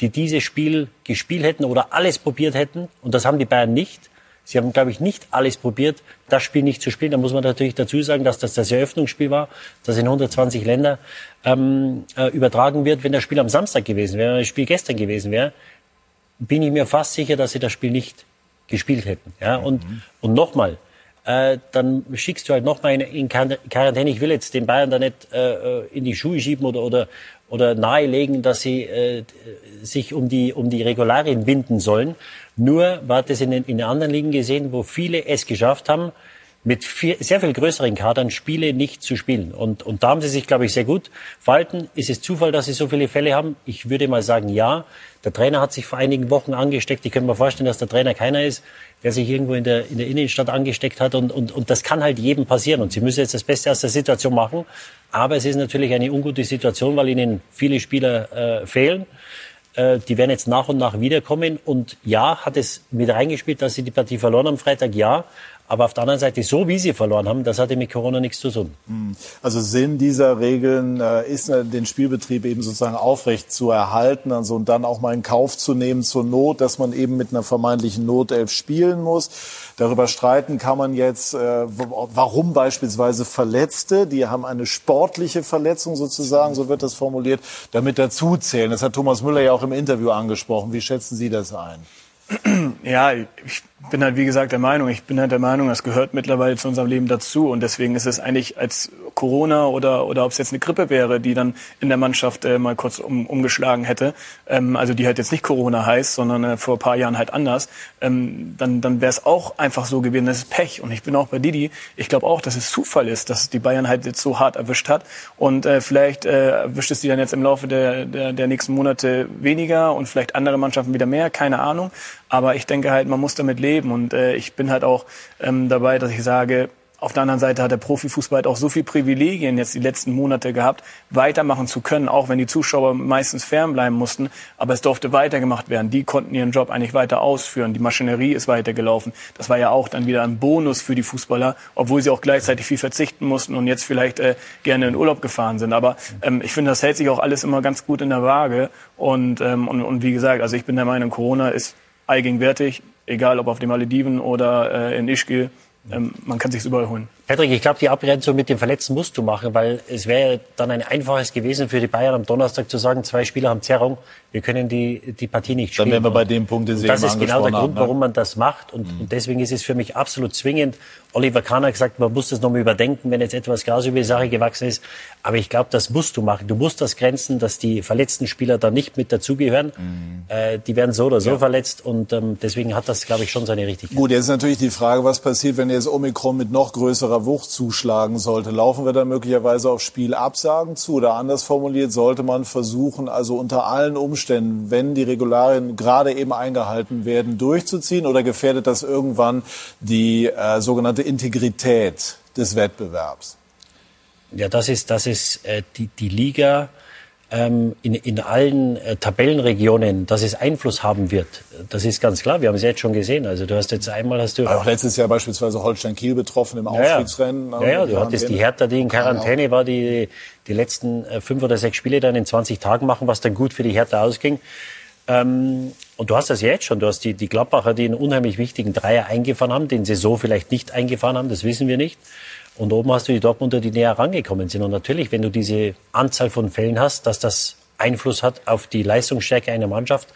[SPEAKER 4] die dieses Spiel gespielt hätten oder alles probiert hätten. Und das haben die Bayern nicht. Sie haben, glaube ich, nicht alles probiert, das Spiel nicht zu spielen. Da muss man natürlich dazu sagen, dass das das Eröffnungsspiel war, das in 120 Länder ähm, äh, übertragen wird. Wenn das Spiel am Samstag gewesen wäre, wenn das Spiel gestern gewesen wäre, bin ich mir fast sicher, dass sie das Spiel nicht gespielt hätten. Ja? Und, und nochmal, äh, dann schickst du halt nochmal in, Quarantäne. Ich will jetzt den Bayern da nicht äh, in die Schuhe schieben oder, oder, oder nahelegen, dass sie äh, sich um die, um die Regularien binden sollen. Nur war das in den, in den anderen Ligen gesehen, wo viele es geschafft haben, mit viel, sehr viel größeren Kadern Spiele nicht zu spielen. Und, und da haben sie sich, glaube ich, sehr gut verhalten. Ist es Zufall, dass sie so viele Fälle haben? Ich würde mal sagen, ja. Der Trainer hat sich vor einigen Wochen angesteckt. Ich könnte mir vorstellen, dass der Trainer keiner ist, der sich irgendwo in der, in der Innenstadt angesteckt hat. Und, und, und das kann halt jedem passieren. Und sie müssen jetzt das Beste aus der Situation machen. Aber es ist natürlich eine ungute Situation, weil ihnen viele Spieler äh, fehlen. Äh, die werden jetzt nach und nach wiederkommen. Und ja, hat es mit reingespielt, dass sie die Partie verloren am Freitag? Ja. Aber auf der anderen Seite, so wie sie verloren haben, das hatte mit Corona nichts zu tun.
[SPEAKER 1] Hm. Also Sinn dieser Regeln äh, ist, äh, den Spielbetrieb eben sozusagen aufrecht zu erhalten also, und dann auch mal in Kauf zu nehmen zur Not, dass man eben mit einer vermeintlichen Notelf spielen muss. Darüber streiten kann man jetzt, äh, warum beispielsweise Verletzte, die haben eine sportliche Verletzung sozusagen, so wird das formuliert, damit dazuzählen. Das hat Thomas Müller ja auch im Interview angesprochen. Wie schätzen Sie das ein?
[SPEAKER 2] Ja, ich bin halt wie gesagt der Meinung, ich bin halt der Meinung, das gehört mittlerweile zu unserem Leben dazu. Und deswegen ist es eigentlich als Corona oder oder ob es jetzt eine Grippe wäre, die dann in der Mannschaft äh, mal kurz um, umgeschlagen hätte, ähm, also die halt jetzt nicht Corona heißt, sondern äh, vor ein paar Jahren halt anders, ähm, dann dann wäre es auch einfach so gewesen, das ist Pech. Und ich bin auch bei Didi, ich glaube auch, dass es Zufall ist, dass die Bayern halt jetzt so hart erwischt hat. Und äh, vielleicht äh, erwischt es die dann jetzt im Laufe der, der der nächsten Monate weniger und vielleicht andere Mannschaften wieder mehr, keine Ahnung, aber ich denke halt, man muss damit leben. Und äh, ich bin halt auch ähm, dabei, dass ich sage, auf der anderen Seite hat der Profifußball halt auch so viel Privilegien jetzt die letzten Monate gehabt, weitermachen zu können, auch wenn die Zuschauer meistens fernbleiben mussten. Aber es durfte weitergemacht werden. Die konnten ihren Job eigentlich weiter ausführen. Die Maschinerie ist weitergelaufen. Das war ja auch dann wieder ein Bonus für die Fußballer, obwohl sie auch gleichzeitig viel verzichten mussten und jetzt vielleicht äh, gerne in Urlaub gefahren sind. Aber ähm, ich finde, das hält sich auch alles immer ganz gut in der Waage. Und, ähm, und, und wie gesagt, also ich bin der Meinung, Corona ist allgegenwärtig, egal ob auf den Malediven oder äh, in Ischgl. Ähm, man kann sich überall holen.
[SPEAKER 4] Patrick, ich glaube, die Abgrenzung mit dem Verletzten musst du machen, weil es wäre dann ein einfaches gewesen für die Bayern am Donnerstag zu sagen, zwei Spieler haben Zerrung, wir können die, die Partie nicht spielen.
[SPEAKER 1] Dann wären wir bei dem Punkt, den Sie
[SPEAKER 4] Das ist genau der Grund,
[SPEAKER 1] haben, ne?
[SPEAKER 4] warum man das macht. Und, mhm. und, deswegen ist es für mich absolut zwingend. Oliver Kahn hat gesagt, man muss das nochmal überdenken, wenn jetzt etwas Gras über die Sache gewachsen ist. Aber ich glaube, das musst du machen. Du musst das grenzen, dass die verletzten Spieler da nicht mit dazugehören. Mhm. Äh, die werden so oder so ja. verletzt. Und ähm, deswegen hat das, glaube ich, schon seine Richtigkeit.
[SPEAKER 1] Gut, jetzt ist natürlich die Frage, was passiert, wenn jetzt Omikron mit noch größerer Wucht zuschlagen sollte. Laufen wir dann möglicherweise auf Spielabsagen zu? Oder anders formuliert, sollte man versuchen, also unter allen Umständen, wenn die Regularien gerade eben eingehalten werden, durchzuziehen? Oder gefährdet das irgendwann die äh, sogenannte Integrität des Wettbewerbs?
[SPEAKER 4] Ja, das ist, das ist äh, die, die Liga in, in allen äh, Tabellenregionen, dass es Einfluss haben wird. Das ist ganz klar. Wir haben es jetzt schon gesehen. Also du hast jetzt einmal hast du
[SPEAKER 1] auch letztes Jahr beispielsweise Holstein Kiel betroffen im Aufstiegsrennen.
[SPEAKER 4] Ja, ja, ja du hattest die Hertha, die in Quarantäne war, die die letzten äh, fünf oder sechs Spiele dann in 20 Tagen machen, was dann gut für die Hertha ausging. Ähm, und du hast das jetzt schon. Du hast die, die Gladbacher, die einen unheimlich wichtigen Dreier eingefahren haben, den sie so vielleicht nicht eingefahren haben, das wissen wir nicht. Und oben hast du die Dortmunder, die näher rangekommen sind. Und natürlich, wenn du diese Anzahl von Fällen hast, dass das Einfluss hat auf die Leistungsstärke einer Mannschaft,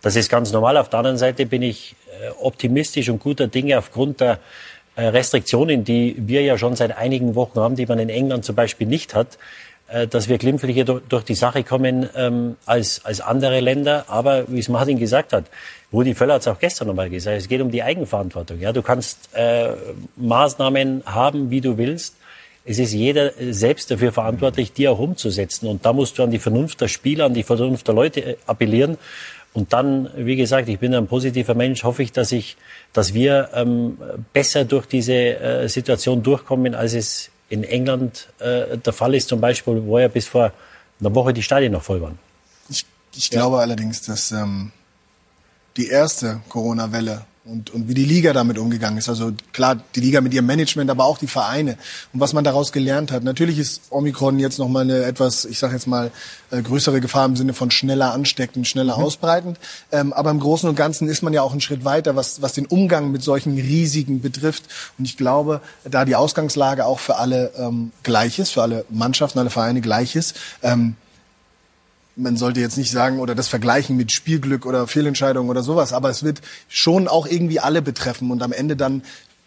[SPEAKER 4] das ist ganz normal. Auf der anderen Seite bin ich äh, optimistisch und guter Dinge aufgrund der äh, Restriktionen, die wir ja schon seit einigen Wochen haben, die man in England zum Beispiel nicht hat, dass wir glimpflicher durch die Sache kommen ähm, als, als andere Länder. Aber wie es Martin gesagt hat, Rudi Völler hat es auch gestern nochmal gesagt, es geht um die Eigenverantwortung. Ja, du kannst äh, Maßnahmen haben, wie du willst. Es ist jeder selbst dafür verantwortlich, die auch umzusetzen. Und da musst du an die Vernunft der Spieler, an die Vernunft der Leute äh, appellieren. Und dann, wie gesagt, ich bin ein positiver Mensch, hoffe ich, dass ich, dass wir ähm, besser durch diese äh, Situation durchkommen, als es in England äh, der Fall ist, zum Beispiel, wo ja bis vor einer Woche die Stadien noch voll waren.
[SPEAKER 3] Ich, ich glaube allerdings, dass ähm, die erste Corona-Welle und, und wie die Liga damit umgegangen ist. Also klar, die Liga mit ihrem Management, aber auch die Vereine und was man daraus gelernt hat. Natürlich ist Omikron jetzt nochmal eine etwas, ich sage jetzt mal, äh, größere Gefahr im Sinne von schneller ansteckend, schneller mhm. ausbreitend. Ähm, aber im Großen und Ganzen ist man ja auch einen Schritt weiter, was, was den Umgang mit solchen Risiken betrifft. Und ich glaube, da die Ausgangslage auch für alle ähm, gleich ist, für alle Mannschaften, alle Vereine gleich ist, ähm, man sollte jetzt nicht sagen oder das vergleichen mit Spielglück oder Fehlentscheidungen oder sowas, aber es wird schon auch irgendwie alle betreffen und am Ende dann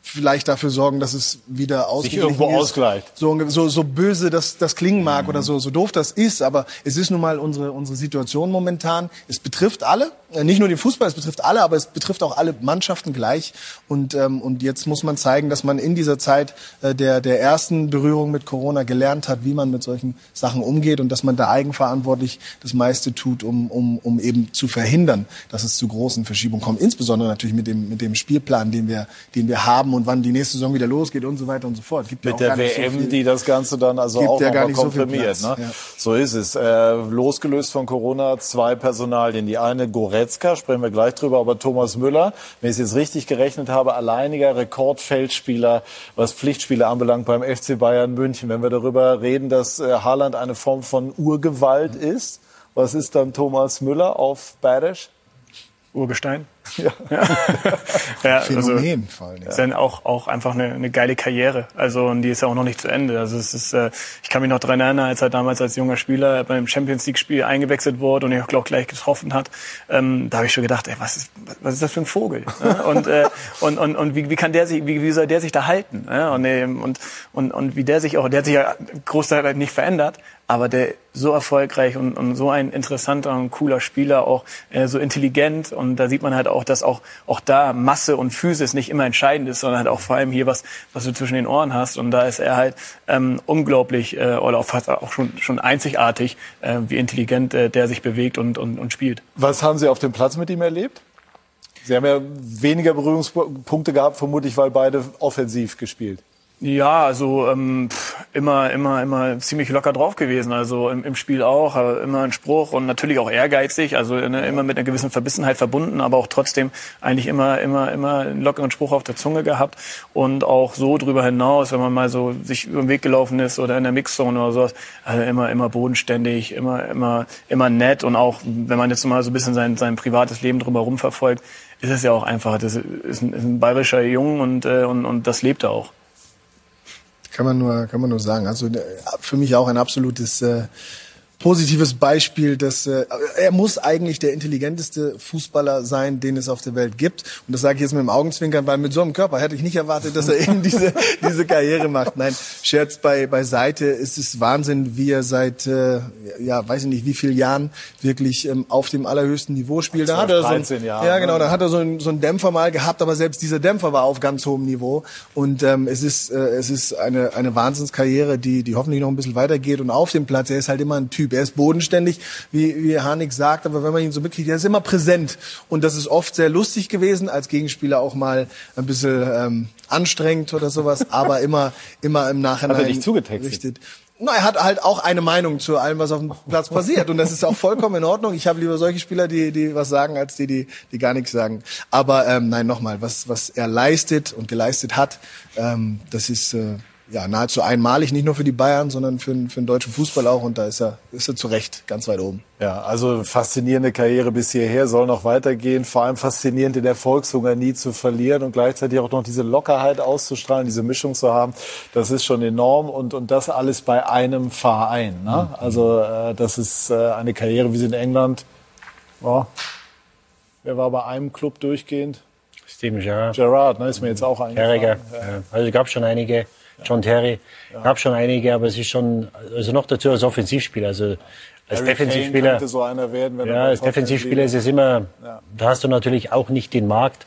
[SPEAKER 3] vielleicht dafür sorgen, dass es wieder ausgeglichen
[SPEAKER 1] irgendwo
[SPEAKER 3] ist.
[SPEAKER 1] ausgleicht.
[SPEAKER 3] So, so, so böse das, das klingen mag oder so, so doof das ist, aber es ist nun mal unsere, unsere Situation momentan. Es betrifft alle, nicht nur den Fußball, es betrifft alle, aber es betrifft auch alle Mannschaften gleich. Und, ähm, und jetzt muss man zeigen, dass man in dieser Zeit äh, der, der ersten Berührung mit Corona gelernt hat, wie man mit solchen Sachen umgeht und dass man da eigenverantwortlich das meiste tut, um, um, um eben zu verhindern, dass es zu großen Verschiebungen kommt. Insbesondere natürlich mit dem, mit dem Spielplan, den wir, den wir haben und wann die nächste Saison wieder losgeht und so weiter und so fort. Gibt ja
[SPEAKER 1] Mit
[SPEAKER 3] auch
[SPEAKER 1] der
[SPEAKER 3] nicht so
[SPEAKER 1] WM,
[SPEAKER 3] viel-
[SPEAKER 1] die das Ganze dann also auch
[SPEAKER 3] ja gar nicht so
[SPEAKER 1] ne?
[SPEAKER 3] ja.
[SPEAKER 1] So ist es. Äh, losgelöst von Corona zwei Personalien. Die eine Goretzka, sprechen wir gleich drüber, aber Thomas Müller, wenn ich es jetzt richtig gerechnet habe, alleiniger Rekordfeldspieler, was Pflichtspiele anbelangt beim FC Bayern München. Wenn wir darüber reden, dass äh, Haaland eine Form von Urgewalt ist, was ist dann Thomas Müller auf Bayerisch?
[SPEAKER 2] Urgestein.
[SPEAKER 1] Ja.
[SPEAKER 2] ja,
[SPEAKER 3] Phänomen vor allen Dingen.
[SPEAKER 2] Ist dann auch, auch einfach eine, eine geile Karriere. Also, und die ist ja auch noch nicht zu Ende. Also, es ist, äh, ich kann mich noch daran erinnern, als er damals als junger Spieler beim Champions League Spiel eingewechselt wurde und ich auch gleich getroffen hat. Ähm, da habe ich schon gedacht, ey, was ist, was ist das für ein Vogel? Und, äh, und, und, und wie, wie kann der sich, wie, wie soll der sich da halten? Und, und, und, und wie der sich auch, der hat sich ja großteils nicht verändert, aber der so erfolgreich und, und so ein interessanter und cooler Spieler, auch äh, so intelligent und da sieht man halt auch, dass auch, auch da Masse und Physis nicht immer entscheidend ist, sondern halt auch vor allem hier was, was du zwischen den Ohren hast und da ist er halt ähm, unglaublich äh, oder auch fast auch schon, schon einzigartig, äh, wie intelligent äh, der sich bewegt und, und, und spielt.
[SPEAKER 1] Was haben Sie auf dem Platz mit ihm erlebt? Sie haben ja weniger Berührungspunkte gehabt, vermutlich, weil beide offensiv gespielt.
[SPEAKER 2] Ja, also ähm, immer, immer, immer ziemlich locker drauf gewesen. Also im, im Spiel auch, immer ein Spruch und natürlich auch ehrgeizig. Also ne, immer mit einer gewissen Verbissenheit verbunden, aber auch trotzdem eigentlich immer, immer, immer einen lockeren Spruch auf der Zunge gehabt und auch so drüber hinaus, wenn man mal so sich über den Weg gelaufen ist oder in der Mixzone oder sowas, also immer, immer bodenständig, immer, immer, immer nett und auch wenn man jetzt mal so ein bisschen sein, sein privates Leben drumherum verfolgt, ist es ja auch einfach, das ist ein, ist ein bayerischer Jung und, äh, und, und das lebt er auch.
[SPEAKER 3] Kann man nur, kann man nur sagen. Also äh, für mich auch ein absolutes äh, positives Beispiel, dass äh, er muss eigentlich der intelligenteste Fußballer sein, den es auf der Welt gibt. Und das sage ich jetzt mit dem Augenzwinkern, weil mit so einem Körper hätte ich nicht erwartet, dass er eben diese diese Karriere macht. Nein, Scherz bei beiseite. Es ist Wahnsinn, wie er seit äh, ja weiß ich nicht wie vielen Jahren wirklich ähm, auf dem allerhöchsten Niveau spielt. Da
[SPEAKER 1] 12,
[SPEAKER 3] hat er so
[SPEAKER 1] 13
[SPEAKER 3] ein,
[SPEAKER 1] Jahre,
[SPEAKER 3] ja genau,
[SPEAKER 1] ne?
[SPEAKER 3] da hat er so einen, so einen Dämpfer mal gehabt, aber selbst dieser Dämpfer war auf ganz hohem Niveau. Und ähm, es ist äh, es ist eine eine Wahnsinnskarriere, die die hoffentlich noch ein bisschen weitergeht. Und auf dem Platz, er ist halt immer ein Typ. Er ist bodenständig, wie wie Harnik sagt, aber wenn man ihn so mitkriegt, er ist immer präsent. Und das ist oft sehr lustig gewesen, als Gegenspieler auch mal ein bisschen ähm, anstrengend oder sowas, aber immer immer im Nachhinein
[SPEAKER 1] Hat er dich zugetextet?
[SPEAKER 3] richtet. Na, er hat halt auch eine Meinung zu allem, was auf dem Platz passiert. Und das ist auch vollkommen in Ordnung. Ich habe lieber solche Spieler, die, die was sagen, als die, die, die gar nichts sagen. Aber ähm, nein, nochmal, was, was er leistet und geleistet hat, ähm, das ist äh, ja nahezu einmalig, nicht nur für die Bayern, sondern für, den- für den deutschen Fußball auch. Und da ist er, ist er zu Recht ganz weit oben.
[SPEAKER 1] Ja, also faszinierende Karriere bis hierher, soll noch weitergehen. Vor allem faszinierend, den Erfolgshunger nie zu verlieren und gleichzeitig auch noch diese Lockerheit auszustrahlen, diese Mischung zu haben. Das ist schon enorm und, und das alles bei einem Verein. Ne? Also äh, das ist äh, eine Karriere, wie sie in England. Oh, wer war bei einem Club durchgehend?
[SPEAKER 4] Steven Gerrard.
[SPEAKER 1] Gerrard, ne, ist mir jetzt auch
[SPEAKER 4] Carragher.
[SPEAKER 1] eingefallen.
[SPEAKER 4] Ja. Also gab schon einige. John Terry. Gab schon einige, aber es ist schon, also noch dazu als Offensivspieler. Also als
[SPEAKER 1] Harry
[SPEAKER 4] Defensivspieler.
[SPEAKER 1] so einer werden, wenn er
[SPEAKER 4] Ja, als Defensivspieler ist es immer, da hast du natürlich auch nicht den Markt.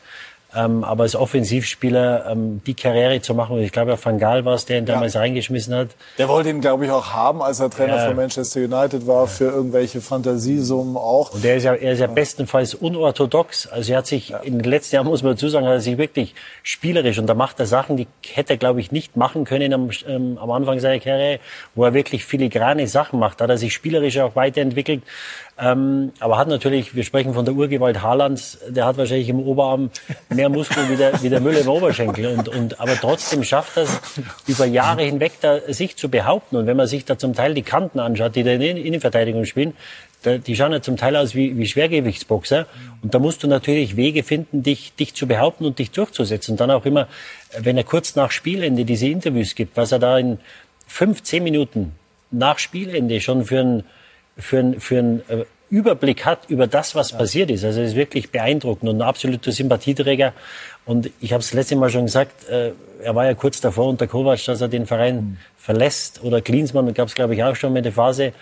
[SPEAKER 4] Ähm, aber als Offensivspieler ähm, die Karriere zu machen, und ich glaube, Van Gaal war es, der ihn damals reingeschmissen hat.
[SPEAKER 1] Der wollte ihn, glaube ich, auch haben, als er Trainer
[SPEAKER 4] Ja.
[SPEAKER 1] von Manchester United war, für irgendwelche Fantasiesummen auch.
[SPEAKER 4] Und er ist ja, er ist ja bestenfalls unorthodox. Also er hat sich in den letzten Jahren, muss man dazu sagen, hat er sich wirklich spielerisch und da macht er Sachen, die hätte er, glaube ich, nicht machen können am, ähm, am Anfang seiner Karriere, wo er wirklich filigrane Sachen macht. Da hat er sich spielerisch auch weiterentwickelt. Ähm, aber hat natürlich, wir sprechen von der Urgewalt Haalands, der hat wahrscheinlich im Oberarm mehr Muskeln wie der, wie der Müller im Oberschenkel. Und, und, aber trotzdem schafft er es, über Jahre hinweg da, sich zu behaupten. Und wenn man sich da zum Teil die Kanten anschaut, die da in der Innenverteidigung spielen, da, die schauen ja zum Teil aus wie, wie Schwergewichtsboxer. Und da musst du natürlich Wege finden, dich, dich zu behaupten und dich durchzusetzen. Und dann auch immer, wenn er kurz nach Spielende diese Interviews gibt, was er da in fünf, zehn Minuten nach Spielende schon für ein, für ein, für ein äh, Überblick hat über das, was ja. passiert ist. Also es ist wirklich beeindruckend und ein absoluter Sympathieträger. Und ich habe es letzte Mal schon gesagt, äh, er war ja kurz davor unter Kovac, dass er den Verein mhm. verlässt. Oder Klinsmann gab es, glaube ich, auch schon mal eine Phase.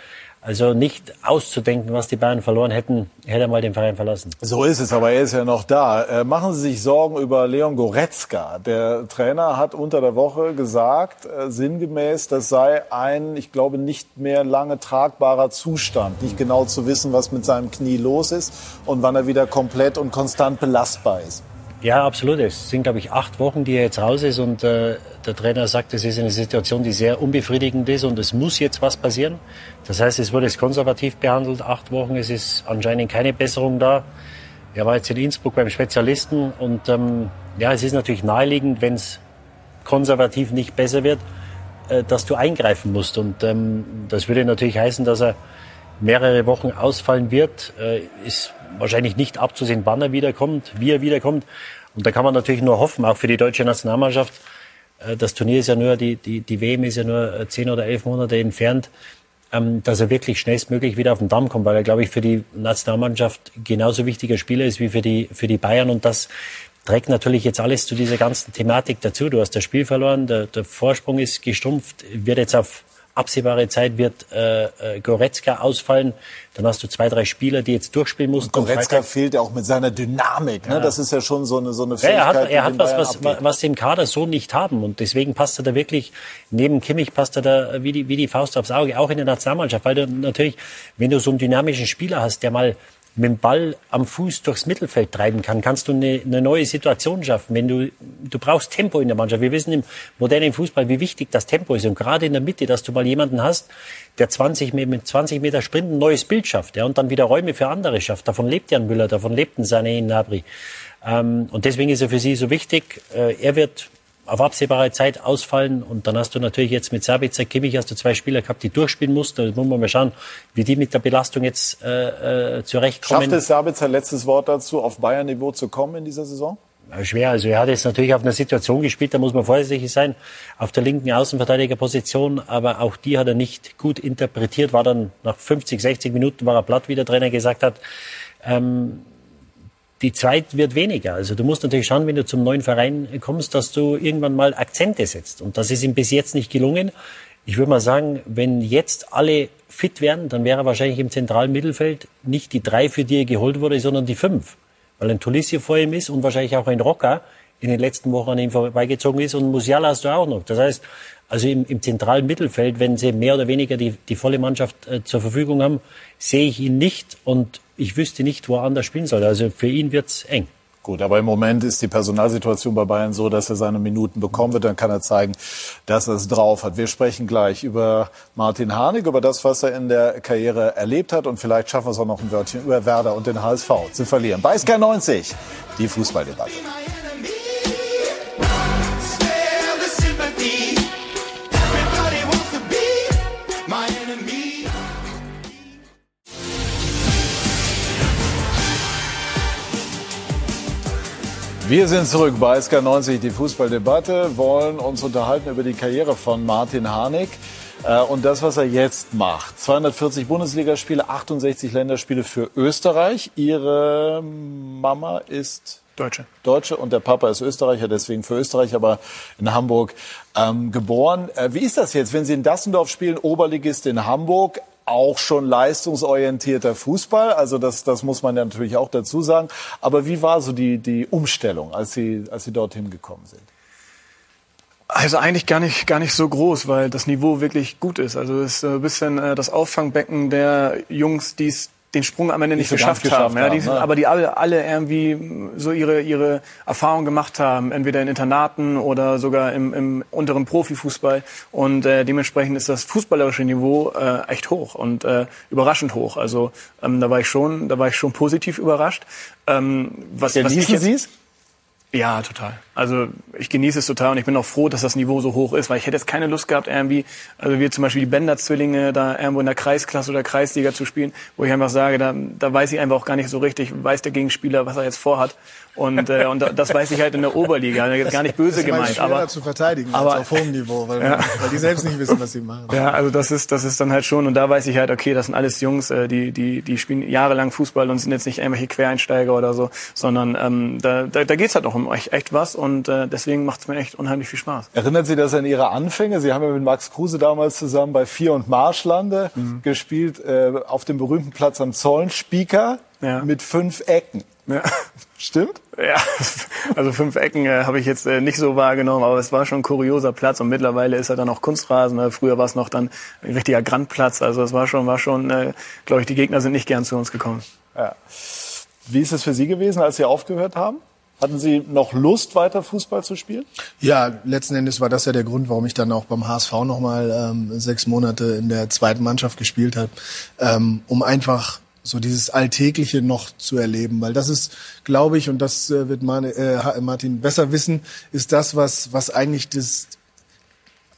[SPEAKER 4] Also nicht auszudenken, was die Bayern verloren hätten, hätte er mal den Verein verlassen.
[SPEAKER 1] So ist es, aber er ist ja noch da. Äh, machen Sie sich Sorgen über Leon Goretzka. Der Trainer hat unter der Woche gesagt, äh, sinngemäß, das sei ein, ich glaube, nicht mehr lange tragbarer Zustand. Nicht genau zu wissen, was mit seinem Knie los ist und wann er wieder komplett und konstant belastbar ist.
[SPEAKER 4] Ja, absolut. Es sind, glaube ich, acht Wochen, die er jetzt raus ist. Und äh, der Trainer sagt, es ist eine Situation, die sehr unbefriedigend ist und es muss jetzt was passieren. Das heißt, es wurde jetzt konservativ behandelt, acht Wochen. Es ist anscheinend keine Besserung da. Er war jetzt in Innsbruck beim Spezialisten und ähm, ja, es ist natürlich naheliegend, wenn es konservativ nicht besser wird, äh, dass du eingreifen musst. Und ähm, das würde natürlich heißen, dass er mehrere Wochen ausfallen wird. Äh, ist wahrscheinlich nicht abzusehen, wann er wiederkommt, wie er wiederkommt. Und da kann man natürlich nur hoffen, auch für die deutsche Nationalmannschaft. Äh, das Turnier ist ja nur, die, die, die WM ist ja nur äh, zehn oder elf Monate entfernt, ähm, dass er wirklich schnellstmöglich wieder auf den Damm kommt, weil er, glaube ich, für die Nationalmannschaft genauso wichtiger Spieler ist wie für die, für die Bayern. Und das trägt natürlich jetzt alles zu dieser ganzen Thematik dazu. Du hast das Spiel verloren, der, der Vorsprung ist gestumpft, wird jetzt auf absehbare Zeit wird äh, äh, Goretzka ausfallen. Dann hast du zwei, drei Spieler, die jetzt durchspielen mussten.
[SPEAKER 1] Und Goretzka fehlt ja auch mit seiner Dynamik. Ne? Ja. Das ist ja schon so eine, so eine Fähigkeit.
[SPEAKER 4] Ja, er hat, er hat was, was, was sie im Kader so nicht haben. Und deswegen passt er da wirklich, neben Kimmich passt er da wie die, wie die Faust aufs Auge, auch in der Nationalmannschaft. Weil du natürlich, wenn du so einen dynamischen Spieler hast, der mal mit dem Ball am Fuß durchs Mittelfeld treiben kann, kannst du eine, eine, neue Situation schaffen. Wenn du, du brauchst Tempo in der Mannschaft. Wir wissen im modernen Fußball, wie wichtig das Tempo ist. Und gerade in der Mitte, dass du mal jemanden hast, der 20, mit 20 Meter Sprint ein neues Bild schafft, ja, und dann wieder Räume für andere schafft. Davon lebt Jan Müller, davon lebt ein Sané in Nabri. Ähm, und deswegen ist er für sie so wichtig. Äh, er wird absehbare Zeit ausfallen. Und dann hast du natürlich jetzt mit Sabitzer, Kimmich hast du zwei Spieler gehabt, die durchspielen mussten. Da muss man mal schauen, wie die mit der Belastung jetzt äh, äh, zurechtkommen.
[SPEAKER 1] Schafft es Sabitzer, letztes Wort dazu, auf Bayern-Niveau zu kommen in dieser Saison?
[SPEAKER 4] Schwer. Also er hat jetzt natürlich auf einer Situation gespielt, da muss man vorsichtig sein, auf der linken Außenverteidigerposition, aber auch die hat er nicht gut interpretiert, war dann nach 50, 60 Minuten war er platt, wie der Trainer gesagt hat. Ähm, die Zeit wird weniger. Also du musst natürlich schauen, wenn du zum neuen Verein kommst, dass du irgendwann mal Akzente setzt. Und das ist ihm bis jetzt nicht gelungen. Ich würde mal sagen, wenn jetzt alle fit wären, dann wäre wahrscheinlich im zentralen Mittelfeld nicht die drei, für die er geholt wurde, sondern die fünf. Weil ein Tolisso vor ihm ist und wahrscheinlich auch ein Rocker in den letzten Wochen an ihm vorbeigezogen ist und Musiala hast du auch noch. Das heißt, also im, im zentralen Mittelfeld, wenn sie mehr oder weniger die, die volle Mannschaft äh, zur Verfügung haben, sehe ich ihn nicht und ich wüsste nicht, wo er anders spielen soll. Also für ihn wird's eng.
[SPEAKER 1] Gut, aber im Moment ist die Personalsituation bei Bayern so, dass er seine Minuten bekommen wird. Dann kann er zeigen, dass er es drauf hat. Wir sprechen gleich über Martin Harnik, über das, was er in der Karriere erlebt hat. Und vielleicht schaffen wir es auch noch ein Wörtchen über Werder und den HSV zu verlieren. Bei SK90, die Fußballdebatte. Wir sind zurück bei SK90, die Fußballdebatte, wollen uns unterhalten über die Karriere von Martin Harnik äh, und das, was er jetzt macht. 240 Bundesligaspiele, 68 Länderspiele für Österreich. Ihre Mama ist
[SPEAKER 2] Deutsche.
[SPEAKER 1] Deutsche und der Papa ist Österreicher, deswegen für Österreich, aber in Hamburg ähm, geboren. Äh, wie ist das jetzt, wenn Sie in Dassendorf spielen, Oberligist in Hamburg, auch schon leistungsorientierter Fußball. Also das, das muss man ja natürlich auch dazu sagen. Aber wie war so die, die Umstellung, als Sie, als Sie dorthin gekommen sind?
[SPEAKER 2] Also eigentlich gar nicht, gar nicht so groß, weil das Niveau wirklich gut ist. Also es ist ein bisschen äh, das Auffangbecken der Jungs, die es den Sprung am Ende nicht, nicht geschafft, geschafft, haben. haben ja, die, ne? Aber die alle, alle irgendwie so ihre, ihre Erfahrung gemacht haben, entweder in Internaten oder sogar im, im unteren Profifußball. Und äh, dementsprechend ist das fußballerische Niveau äh, echt hoch und äh, überraschend hoch. Also ähm, da war ich schon, da war ich schon positiv überrascht. Ähm, was, was
[SPEAKER 1] Genießen Sie es?
[SPEAKER 2] Ja, total. Also ich genieße es total und ich bin auch froh, dass das Niveau so hoch ist, weil ich hätte jetzt keine Lust gehabt, irgendwie, also wir zum Beispiel die Bender-Zwillinge da irgendwo in der Kreisklasse oder Kreisliga zu spielen, wo ich einfach sage, da, da weiß ich einfach auch gar nicht so richtig, weiß der Gegenspieler, was er jetzt vorhat. Und, äh, und das weiß ich halt in der Oberliga. Das gar nicht böse
[SPEAKER 3] das
[SPEAKER 2] gemeint.
[SPEAKER 3] aber zu verteidigen
[SPEAKER 2] aber,
[SPEAKER 3] als auf hohem Niveau, weil,
[SPEAKER 2] ja.
[SPEAKER 3] weil die selbst nicht wissen, was sie machen.
[SPEAKER 2] Ja, also das ist das ist dann halt schon und da weiß ich halt, okay, das sind alles Jungs, äh, die die die spielen jahrelang Fußball und sind jetzt nicht irgendwelche Quereinsteiger oder so, sondern ähm, da, da, da geht's halt auch um echt, echt was und äh, deswegen macht's mir echt unheimlich viel Spaß.
[SPEAKER 1] Erinnert Sie das an Ihre Anfänge? Sie haben ja mit Max Kruse damals zusammen bei Vier und Marschlande
[SPEAKER 2] Mhm.
[SPEAKER 1] gespielt, äh, auf dem berühmten Platz am Zollen, Spieker
[SPEAKER 2] Ja.
[SPEAKER 1] mit fünf Ecken.
[SPEAKER 2] Ja.
[SPEAKER 1] Stimmt?
[SPEAKER 2] Ja, also fünf Ecken äh, habe ich jetzt äh, nicht so wahrgenommen, aber es war schon ein kurioser Platz und mittlerweile ist er dann auch Kunstrasen. Äh, früher war es noch dann ein richtiger Grandplatz. Also es war schon, war schon, äh, glaube ich, die Gegner sind nicht gern zu uns gekommen.
[SPEAKER 1] Ja. Wie ist es für Sie gewesen, als Sie aufgehört haben? Hatten Sie noch Lust, weiter Fußball zu spielen?
[SPEAKER 3] Ja, letzten Endes war das ja der Grund, warum ich dann auch beim HSV nochmal ähm, sechs Monate in der zweiten Mannschaft gespielt habe, ähm, um einfach so dieses Alltägliche noch zu erleben, weil das ist, glaube ich, und das äh, wird äh, Martin besser wissen, ist das, was, was eigentlich das,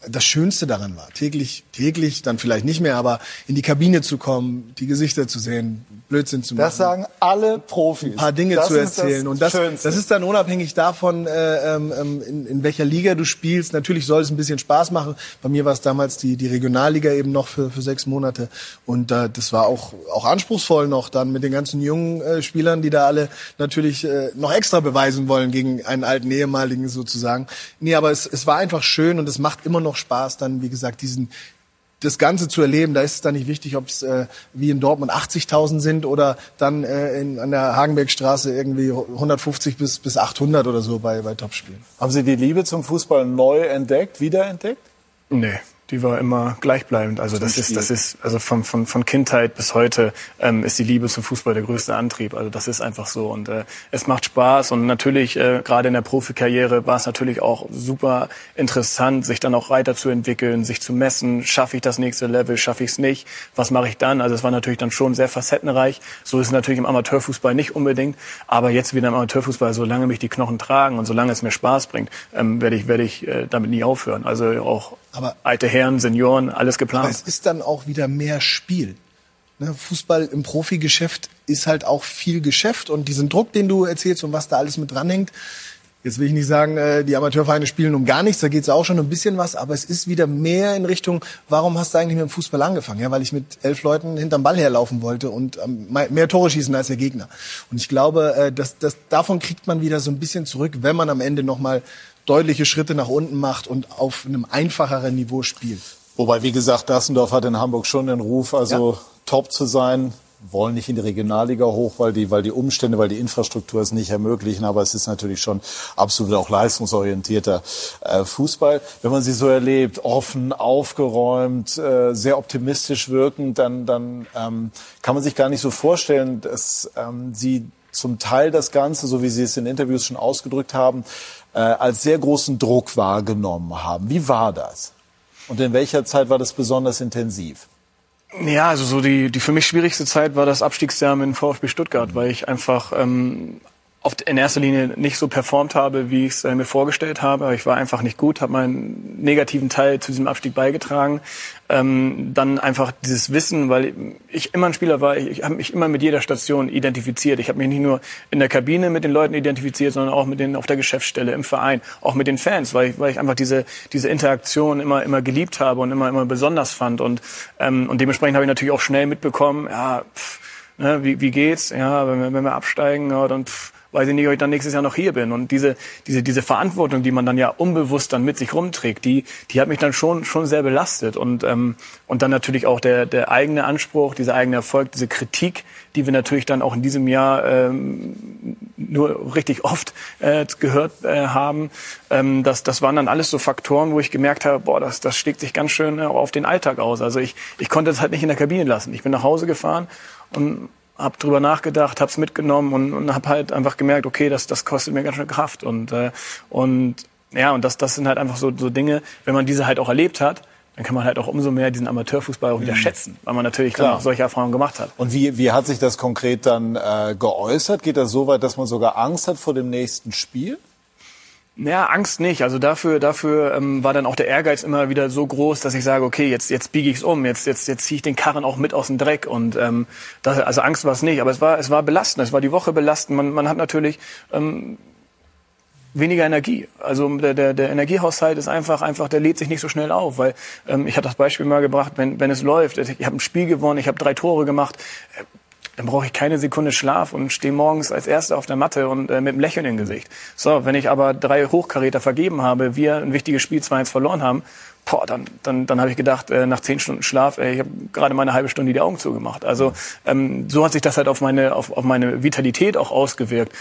[SPEAKER 3] das Schönste daran war. Täglich, täglich, dann vielleicht nicht mehr, aber in die Kabine zu kommen, die Gesichter zu sehen, Blödsinn zu machen.
[SPEAKER 1] Das sagen alle Profis.
[SPEAKER 3] ein paar Dinge
[SPEAKER 1] das
[SPEAKER 3] zu erzählen.
[SPEAKER 1] Das
[SPEAKER 3] und das,
[SPEAKER 1] Schönste.
[SPEAKER 3] das ist dann unabhängig davon, äh, ähm, in, in welcher Liga du spielst. Natürlich soll es ein bisschen Spaß machen. Bei mir war es damals die, die Regionalliga eben noch für, für sechs Monate. Und äh, das war auch, auch anspruchsvoll noch dann mit den ganzen jungen äh, Spielern, die da alle natürlich äh, noch extra beweisen wollen gegen einen alten ehemaligen sozusagen. Nee, aber es, es war einfach schön und es macht immer noch Spaß, dann, wie gesagt, diesen das Ganze zu erleben, da ist es dann nicht wichtig, ob es äh, wie in Dortmund 80.000 sind oder dann äh, in, an der Hagenbergstraße irgendwie 150 bis, bis 800 oder so bei, bei Topspielen.
[SPEAKER 1] Haben Sie die Liebe zum Fußball neu entdeckt, wiederentdeckt?
[SPEAKER 2] Nee, die war immer gleichbleibend. Also das ist, das ist, also von, von, von Kindheit bis heute ähm, ist die Liebe zum Fußball der größte Antrieb. Also das ist einfach so. Und äh, es macht Spaß. Und natürlich, äh, gerade in der Profikarriere war es natürlich auch super interessant, sich dann auch weiterzuentwickeln, sich zu messen. Schaffe ich das nächste Level, schaffe ich es nicht? Was mache ich dann? Also es war natürlich dann schon sehr facettenreich. So ist es natürlich im Amateurfußball nicht unbedingt. Aber jetzt wieder im Amateurfußball, solange mich die Knochen tragen und solange es mir Spaß bringt, ähm, werde ich, werde ich äh, damit nie aufhören. Also auch
[SPEAKER 3] Aber-
[SPEAKER 2] alte Herren, Senioren, alles
[SPEAKER 3] Aber
[SPEAKER 2] geplant.
[SPEAKER 3] es ist dann auch wieder mehr Spiel. Ne, Fußball im Profigeschäft ist halt auch viel Geschäft und diesen Druck, den du erzählst und was da alles mit dranhängt. Jetzt will ich nicht sagen, äh, die Amateurvereine spielen um gar nichts, da geht's auch schon ein bisschen was, aber es ist wieder mehr in Richtung, warum hast du eigentlich mit dem Fußball angefangen? Ja, weil ich mit elf Leuten hinterm Ball herlaufen wollte und ähm, mehr Tore schießen als der Gegner. Und ich glaube, äh, dass, dass davon kriegt man wieder so ein bisschen zurück, wenn man am Ende nochmal deutliche Schritte nach unten macht und auf einem einfacheren Niveau spielt.
[SPEAKER 1] Wobei, wie gesagt, Dassendorf hat in Hamburg schon den Ruf, also top zu sein. Wollen nicht in die Regionalliga hoch, weil die, weil die Umstände, weil die Infrastruktur es nicht ermöglichen. Aber es ist natürlich schon absolut auch leistungsorientierter äh, Fußball. Wenn man sie so erlebt, offen, aufgeräumt, äh, sehr optimistisch wirkend, dann, dann ähm, kann man sich gar nicht so vorstellen, dass ähm, sie zum Teil das Ganze, so wie Sie es in Interviews schon ausgedrückt haben, äh, als sehr großen Druck wahrgenommen haben. Wie war das? Und in welcher Zeit war das besonders intensiv?
[SPEAKER 2] Ja, also so die, die für mich schwierigste Zeit war das Abstiegsjahr mit dem VfB Stuttgart, weil ich einfach ähm, oft in erster Linie nicht so performt habe, wie ich es äh, mir vorgestellt habe. Ich war einfach nicht gut, habe meinen negativen Teil zu diesem Abstieg beigetragen. Ähm, dann einfach dieses Wissen, weil ich immer ein Spieler war, ich, ich habe mich immer mit jeder Station identifiziert. Ich habe mich nicht nur in der Kabine mit den Leuten identifiziert, sondern auch mit denen auf der Geschäftsstelle, im Verein, auch mit den Fans, weil ich, weil ich einfach diese, diese Interaktion immer, immer geliebt habe und immer, immer besonders fand. Und, ähm, und dementsprechend habe ich natürlich auch schnell mitbekommen, ja, pff, ne, wie, wie geht's? Ja, wenn wir, wenn wir absteigen, ja, dann pff, weiß ich nicht, ob ich dann nächstes Jahr noch hier bin. Und diese, diese, diese Verantwortung, die man dann ja unbewusst dann mit sich rumträgt, die, die hat mich dann schon, schon sehr belastet. Und, ähm, und dann natürlich auch der, der eigene Anspruch, dieser eigene Erfolg, diese Kritik, die wir natürlich dann auch in diesem Jahr ähm, nur richtig oft äh, gehört äh, haben. Ähm, das, das waren dann alles so Faktoren, wo ich gemerkt habe, boah, das, das schlägt sich ganz schön äh, auf den Alltag aus. Also ich, ich konnte das halt nicht in der Kabine lassen. Ich bin nach Hause gefahren und habe drüber nachgedacht, habe es mitgenommen und, und habe halt einfach gemerkt, okay, das, das kostet mir ganz schön Kraft und äh, und ja und das das sind halt einfach so so Dinge, wenn man diese halt auch erlebt hat, dann kann man halt auch umso mehr diesen Amateurfußball auch wieder
[SPEAKER 1] Mhm.
[SPEAKER 2] schätzen, weil man natürlich
[SPEAKER 1] Klar.
[SPEAKER 2] dann auch solche Erfahrungen gemacht hat.
[SPEAKER 1] Und wie, wie hat sich das konkret dann äh, geäußert? Geht das so weit, dass man sogar Angst hat vor dem nächsten Spiel?
[SPEAKER 2] Ja, Angst nicht. Also dafür, dafür ähm, war dann auch der Ehrgeiz immer wieder so groß, dass ich sage, okay, jetzt, jetzt biege ich's um, jetzt, jetzt, jetzt ziehe ich den Karren auch mit aus dem Dreck. Und ähm, das, also Angst war es nicht, aber es war, es war belastend. Es war die Woche belastend. Man, man hat natürlich ähm, weniger Energie. Also der, der, der Energiehaushalt ist einfach, einfach, der lädt sich nicht so schnell auf, weil ähm, ich habe das Beispiel mal gebracht, wenn, wenn es läuft, ich habe ein Spiel gewonnen, ich habe drei Tore gemacht, dann brauche ich keine Sekunde Schlaf und stehe morgens als Erster auf der Matte und äh, mit einem Lächeln im Gesicht. So, wenn ich aber drei Hochkaräter vergeben habe, wir ein wichtiges Spiel 2-1 verloren haben, boah, dann, dann, dann habe ich gedacht, äh, nach zehn Stunden Schlaf, ey, ich habe gerade mal eine halbe Stunde die Augen zugemacht. Also ähm, so hat sich das halt auf meine, auf, auf meine Vitalität auch ausgewirkt.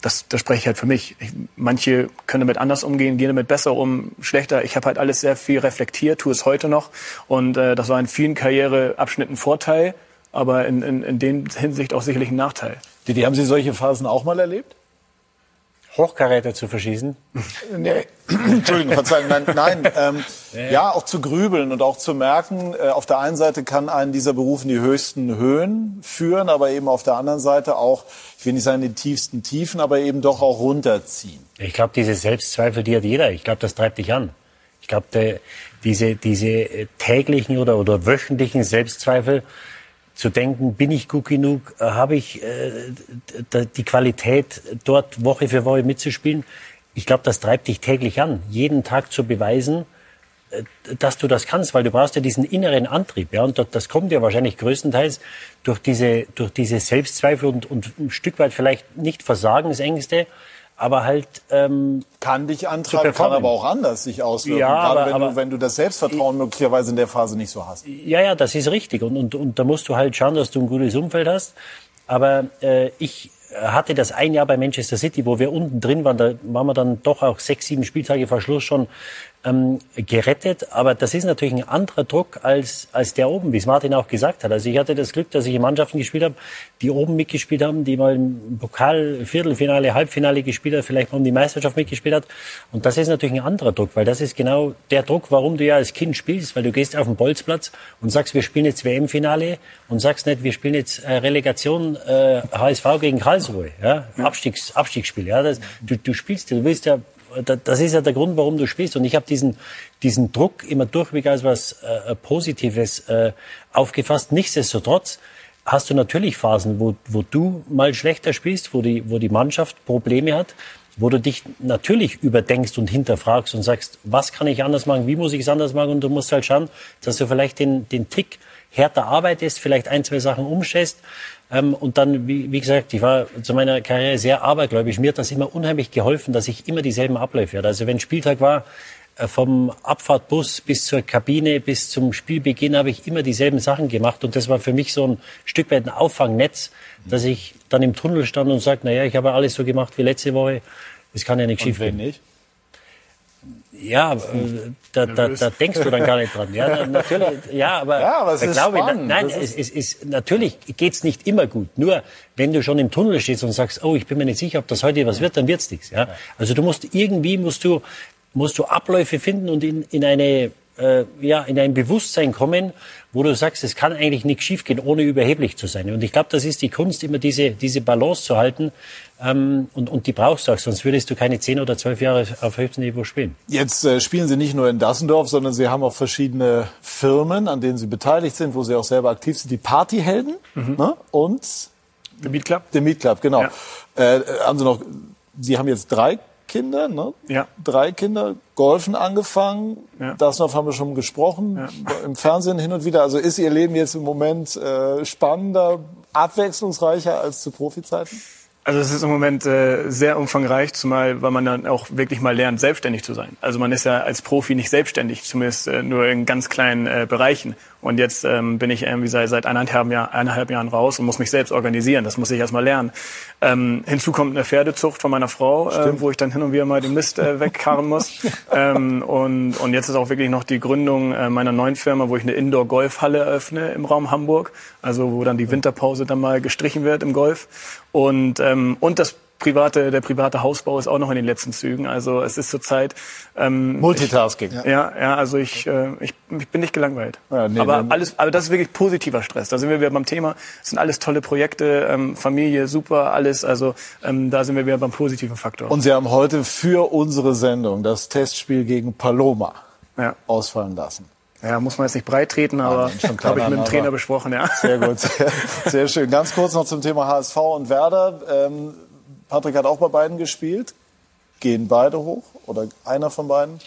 [SPEAKER 2] Das, das spreche ich halt für mich. Ich, manche können damit anders umgehen, gehen damit besser um, schlechter. Ich habe halt alles sehr viel reflektiert, tue es heute noch. Und äh, das war in vielen Karriereabschnitten Vorteil aber in, in, in dem Hinsicht auch sicherlich ein Nachteil.
[SPEAKER 1] Didi, haben Sie solche Phasen auch mal erlebt?
[SPEAKER 4] Hochkaräter zu verschießen?
[SPEAKER 1] Nee. Entschuldigung, Verzeihung, nein, nein ähm, ja, auch zu grübeln und auch zu merken, äh, auf der einen Seite kann einen dieser Beruf in die höchsten Höhen führen, aber eben auf der anderen Seite auch, ich will nicht sagen die tiefsten Tiefen, aber eben doch auch runterziehen.
[SPEAKER 4] Ich glaube, diese Selbstzweifel, die hat jeder. Ich glaube, das treibt dich an. Ich glaube, diese, diese täglichen oder, oder wöchentlichen Selbstzweifel, zu denken, bin ich gut genug, äh, habe ich äh, die Qualität, dort Woche für Woche mitzuspielen. Ich glaube, das treibt dich täglich an, jeden Tag zu beweisen, äh, dass du das kannst, weil du brauchst ja diesen inneren Antrieb, ja, und das kommt ja wahrscheinlich größtenteils durch diese, durch diese Selbstzweifel und, und ein Stück weit vielleicht nicht Versagensängste, aber halt ähm,
[SPEAKER 1] kann dich antreiben, kann aber auch anders sich auswirken. Ja, Gerade aber, wenn, aber, du, wenn du das Selbstvertrauen möglicherweise in der Phase nicht so hast.
[SPEAKER 4] Ja, ja, das ist richtig und, und, und da musst du halt schauen, dass du ein gutes Umfeld hast. Aber äh, ich hatte das ein Jahr bei Manchester City, wo wir unten drin waren, da waren wir dann doch auch sechs, sieben Spieltage vor Schluss schon ähm, gerettet. Aber das ist natürlich ein anderer Druck als, als der oben, wie es Martin auch gesagt hat. Also ich hatte das Glück, dass ich in Mannschaften gespielt habe, die oben mitgespielt haben, die mal im Pokal, Viertelfinale, Halbfinale gespielt hat, vielleicht mal um die Meisterschaft mitgespielt hat. Und das ist natürlich ein anderer Druck, weil das ist genau der Druck, warum du ja als Kind spielst, weil du gehst auf den Bolzplatz und sagst, wir spielen jetzt WM-Finale und sagst nicht, wir spielen jetzt äh, Relegation äh, HSV gegen Karlsruhe, ja? Abstiegs, Abstiegsspiel. Ja? Das, du, du spielst, du willst ja das ist ja der Grund, warum du spielst. Und ich habe diesen, diesen Druck immer durchweg als was äh, Positives äh, aufgefasst. Nichtsdestotrotz hast du natürlich Phasen, wo, wo du mal schlechter spielst, wo die, wo die Mannschaft Probleme hat, wo du dich natürlich überdenkst und hinterfragst und sagst, was kann ich anders machen, wie muss ich es anders machen? Und du musst halt schauen, dass du vielleicht den, den Tick härter arbeitest, vielleicht ein, zwei Sachen umstellst. Ähm, und dann, wie, wie, gesagt, ich war zu meiner Karriere sehr abergläubisch. Mir hat das immer unheimlich geholfen, dass ich immer dieselben Abläufe hatte. Also wenn Spieltag war, äh, vom Abfahrtbus bis zur Kabine bis zum Spielbeginn habe ich immer dieselben Sachen gemacht. Und das war für mich so ein Stück weit ein Auffangnetz, dass ich dann im Tunnel stand und sagte, naja, ich habe alles so gemacht wie letzte Woche. Es kann ja nicht schief gehen. nicht? Ja, äh, da, da, da denkst du dann gar nicht dran. Ja, natürlich, ja, aber,
[SPEAKER 1] ja, aber es ist glaube,
[SPEAKER 4] spannend. nein, es, es ist, natürlich geht's nicht immer gut. Nur wenn du schon im Tunnel stehst und sagst, oh, ich bin mir nicht sicher, ob das heute was wird, dann wird's nichts. Ja? Also du musst irgendwie musst du musst du Abläufe finden und in, in eine äh, ja in ein Bewusstsein kommen, wo du sagst, es kann eigentlich nichts schiefgehen, ohne überheblich zu sein. Und ich glaube, das ist die Kunst, immer diese diese Balance zu halten ähm, und, und die brauchst du auch, sonst würdest du keine zehn oder zwölf Jahre auf höchstem Niveau spielen.
[SPEAKER 1] Jetzt äh, spielen Sie nicht nur in Dassendorf, sondern Sie haben auch verschiedene Firmen, an denen Sie beteiligt sind, wo Sie auch selber aktiv sind. Die Partyhelden mhm. ne? und
[SPEAKER 2] der Meet Club.
[SPEAKER 1] Der Meet Club, genau. Ja. Äh, haben Sie noch? Sie haben jetzt drei Kinder, ne?
[SPEAKER 2] Ja.
[SPEAKER 1] Drei Kinder, Golfen angefangen. Ja. Dassendorf haben wir schon gesprochen. Ja. Im Fernsehen hin und wieder. Also ist Ihr Leben jetzt im Moment äh, spannender, abwechslungsreicher als zu Profizeiten?
[SPEAKER 2] Also es ist im Moment äh, sehr umfangreich, zumal weil man dann auch wirklich mal lernt, selbstständig zu sein. Also man ist ja als Profi nicht selbstständig, zumindest äh, nur in ganz kleinen äh, Bereichen. Und jetzt ähm, bin ich irgendwie seit, seit eineinhalb, Jahr, eineinhalb Jahren raus und muss mich selbst organisieren. Das muss ich erstmal lernen. Ähm, hinzu kommt eine Pferdezucht von meiner Frau, äh, wo ich dann hin und wieder mal den Mist äh, wegkarren muss. ähm, und, und jetzt ist auch wirklich noch die Gründung äh, meiner neuen Firma, wo ich eine Indoor-Golfhalle eröffne im Raum Hamburg. Also wo dann die Winterpause dann mal gestrichen wird im Golf. Und, ähm, und das private, der private Hausbau ist auch noch in den letzten Zügen. Also es ist zurzeit ähm,
[SPEAKER 1] Multitasking.
[SPEAKER 2] Ich, ja, ja, also ich, äh, ich, ich bin nicht gelangweilt.
[SPEAKER 1] Ja, nee,
[SPEAKER 2] aber
[SPEAKER 1] nee.
[SPEAKER 2] alles, aber das ist wirklich positiver Stress. Da sind wir wieder beim Thema. Es sind alles tolle Projekte, ähm, Familie, super, alles. Also ähm, da sind wir wieder beim positiven Faktor.
[SPEAKER 1] Und Sie haben heute für unsere Sendung das Testspiel gegen Paloma
[SPEAKER 2] ja.
[SPEAKER 1] ausfallen lassen.
[SPEAKER 2] Ja, muss man jetzt nicht breit treten, aber
[SPEAKER 1] schon klar,
[SPEAKER 2] habe ich mit dem
[SPEAKER 1] aber-
[SPEAKER 2] Trainer besprochen, ja.
[SPEAKER 1] Sehr gut, sehr, sehr schön. Ganz kurz noch zum Thema HSV und Werder. Ähm, Patrick hat auch bei beiden gespielt. Gehen beide hoch oder einer von beiden?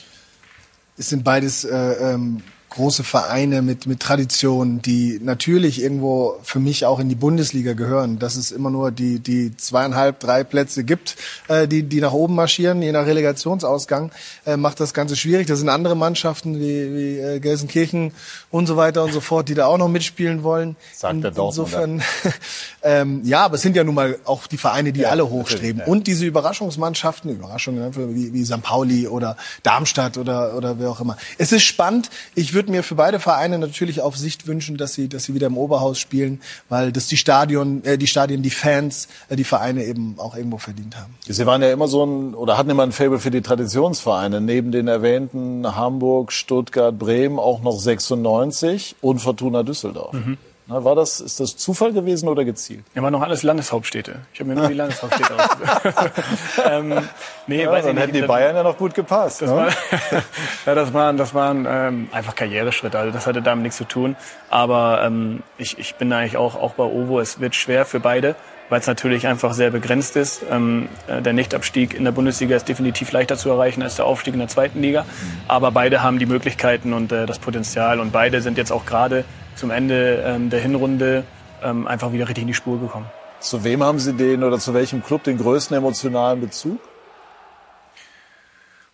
[SPEAKER 3] Es sind beides äh, ähm, große Vereine mit, mit Tradition, die natürlich irgendwo für mich auch in die Bundesliga gehören. Dass es immer nur die, die zweieinhalb, drei Plätze gibt, äh, die, die nach oben marschieren, je nach Relegationsausgang, äh, macht das Ganze schwierig. Das sind andere Mannschaften wie, wie äh, Gelsenkirchen und so weiter und so fort, die da auch noch mitspielen wollen.
[SPEAKER 1] Sagt der Dortmunder.
[SPEAKER 3] Insofern, ähm, ja, aber es sind ja nun mal auch die Vereine, die
[SPEAKER 1] Ja,
[SPEAKER 3] alle hochstreben.
[SPEAKER 1] ja.
[SPEAKER 3] Und diese Überraschungsmannschaften, Überraschungen ne, wie, wie St. Pauli oder Darmstadt oder, oder wer auch immer. Es ist spannend. Ich würde mir für beide Vereine natürlich auf Sicht wünschen, dass sie, dass sie wieder im Oberhaus spielen, weil das die Stadion, äh, die Stadien, die Fans, äh, die Vereine eben auch irgendwo verdient haben.
[SPEAKER 1] Sie waren ja immer so ein, oder hatten immer ein Faible für die Traditionsvereine. Neben den erwähnten Hamburg, Stuttgart, Bremen auch noch 96 und Fortuna Düsseldorf.
[SPEAKER 2] Mhm.
[SPEAKER 1] War das, ist das Zufall gewesen oder gezielt?
[SPEAKER 2] Ja, waren noch alles Landeshauptstädte. Ich habe mir nur die Landeshauptstädte ausgesucht. ähm, nee,
[SPEAKER 1] Ja,
[SPEAKER 2] weiß ich
[SPEAKER 1] dann
[SPEAKER 2] nicht.
[SPEAKER 1] hätten die Bayern ja noch gut gepasst.
[SPEAKER 2] Das,
[SPEAKER 1] ne?
[SPEAKER 2] war, ja, das waren, das waren ähm, einfach Karriereschritte. Also das hatte damit nichts zu tun. Aber ähm, ich, ich bin eigentlich auch, auch bei Ovo. Es wird schwer für beide, weil es natürlich einfach sehr begrenzt ist. Ähm, äh, der Nichtabstieg in der Bundesliga ist definitiv leichter zu erreichen als der Aufstieg in der zweiten Liga. Aber beide haben die Möglichkeiten und äh, das Potenzial. Und beide sind jetzt auch gerade zum Ende ähm, der Hinrunde ähm, einfach wieder richtig in die Spur gekommen.
[SPEAKER 1] Zu wem haben Sie den oder zu welchem Club den größten emotionalen Bezug?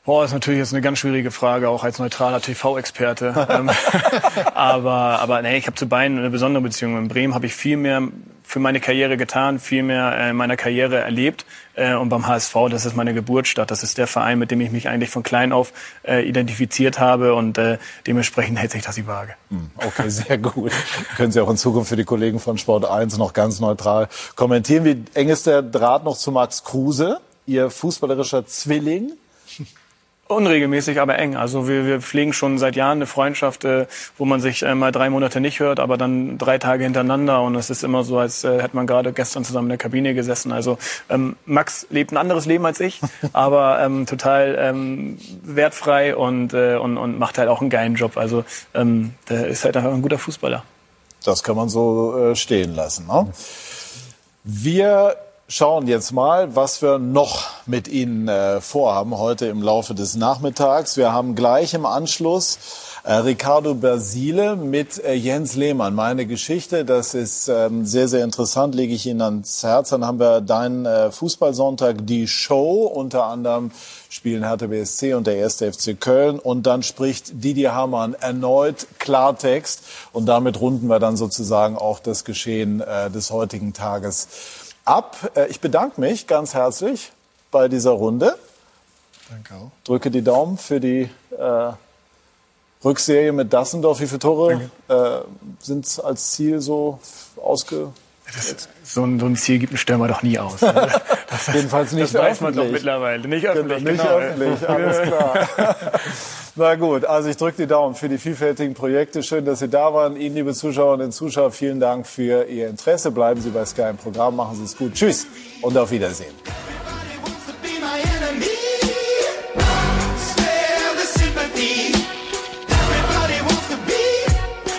[SPEAKER 2] Boah, ist natürlich jetzt eine ganz schwierige Frage, auch als neutraler TV-Experte. Ähm, aber, aber nee, ich habe zu beiden eine besondere Beziehung. In Bremen habe ich viel mehr für meine Karriere getan, viel mehr äh, in meiner Karriere erlebt. Äh, und beim HSV, das ist meine Geburtsstadt. Das ist der Verein, mit dem ich mich eigentlich von klein auf äh, identifiziert habe. Und äh, dementsprechend hält sich das die Waage.
[SPEAKER 1] Okay, sehr gut. Können Sie auch in Zukunft für die Kollegen von Sport 1 noch ganz neutral kommentieren. Wie eng ist der Draht noch zu Max Kruse, Ihr fußballerischer Zwilling?
[SPEAKER 2] Unregelmäßig, aber eng. Also wir, wir pflegen schon seit Jahren eine Freundschaft, äh, wo man sich äh, mal drei Monate nicht hört, aber dann drei Tage hintereinander. Und es ist immer so, als äh, hätte man gerade gestern zusammen in der Kabine gesessen. Also ähm, Max lebt ein anderes Leben als ich, aber ähm, total ähm, wertfrei und, äh, und, und macht halt auch einen geilen Job. Also ähm, der ist halt einfach ein guter Fußballer.
[SPEAKER 1] Das kann man so äh, stehen lassen. Ne? Wir schauen jetzt mal, was wir noch mit Ihnen äh, vorhaben heute im Laufe des Nachmittags. Wir haben gleich im Anschluss äh, Ricardo Basile mit äh, Jens Lehmann. Meine Geschichte, das ist ähm, sehr, sehr interessant, lege ich Ihnen ans Herz. Dann haben wir deinen äh, Fußballsonntag, die Show, unter anderem spielen Hertha BSC und der 1. FC Köln. Und dann spricht Didier Hamann erneut Klartext. Und damit runden wir dann sozusagen auch das Geschehen äh, des heutigen Tages ab. Äh, ich bedanke mich ganz herzlich bei dieser Runde.
[SPEAKER 3] Danke auch.
[SPEAKER 1] Drücke die Daumen für die äh, Rückserie mit Dassendorf. Wie viele Tore äh, sind als Ziel so ausge...
[SPEAKER 2] Das, so, ein, so ein Ziel gibt ein Stürmer doch nie aus. Das,
[SPEAKER 1] Jedenfalls nicht
[SPEAKER 2] das weiß man doch
[SPEAKER 1] öffentlich.
[SPEAKER 2] mittlerweile. Nicht öffentlich,
[SPEAKER 1] Nicht
[SPEAKER 2] genau.
[SPEAKER 1] öffentlich, alles klar. Na gut, also ich drücke die Daumen für die vielfältigen Projekte. Schön, dass Sie da waren. Ihnen, liebe Zuschauerinnen und Zuschauer, vielen Dank für Ihr Interesse. Bleiben Sie bei Sky im Programm, machen Sie es gut. Tschüss und auf Wiedersehen.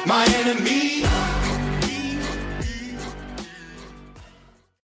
[SPEAKER 1] my enemy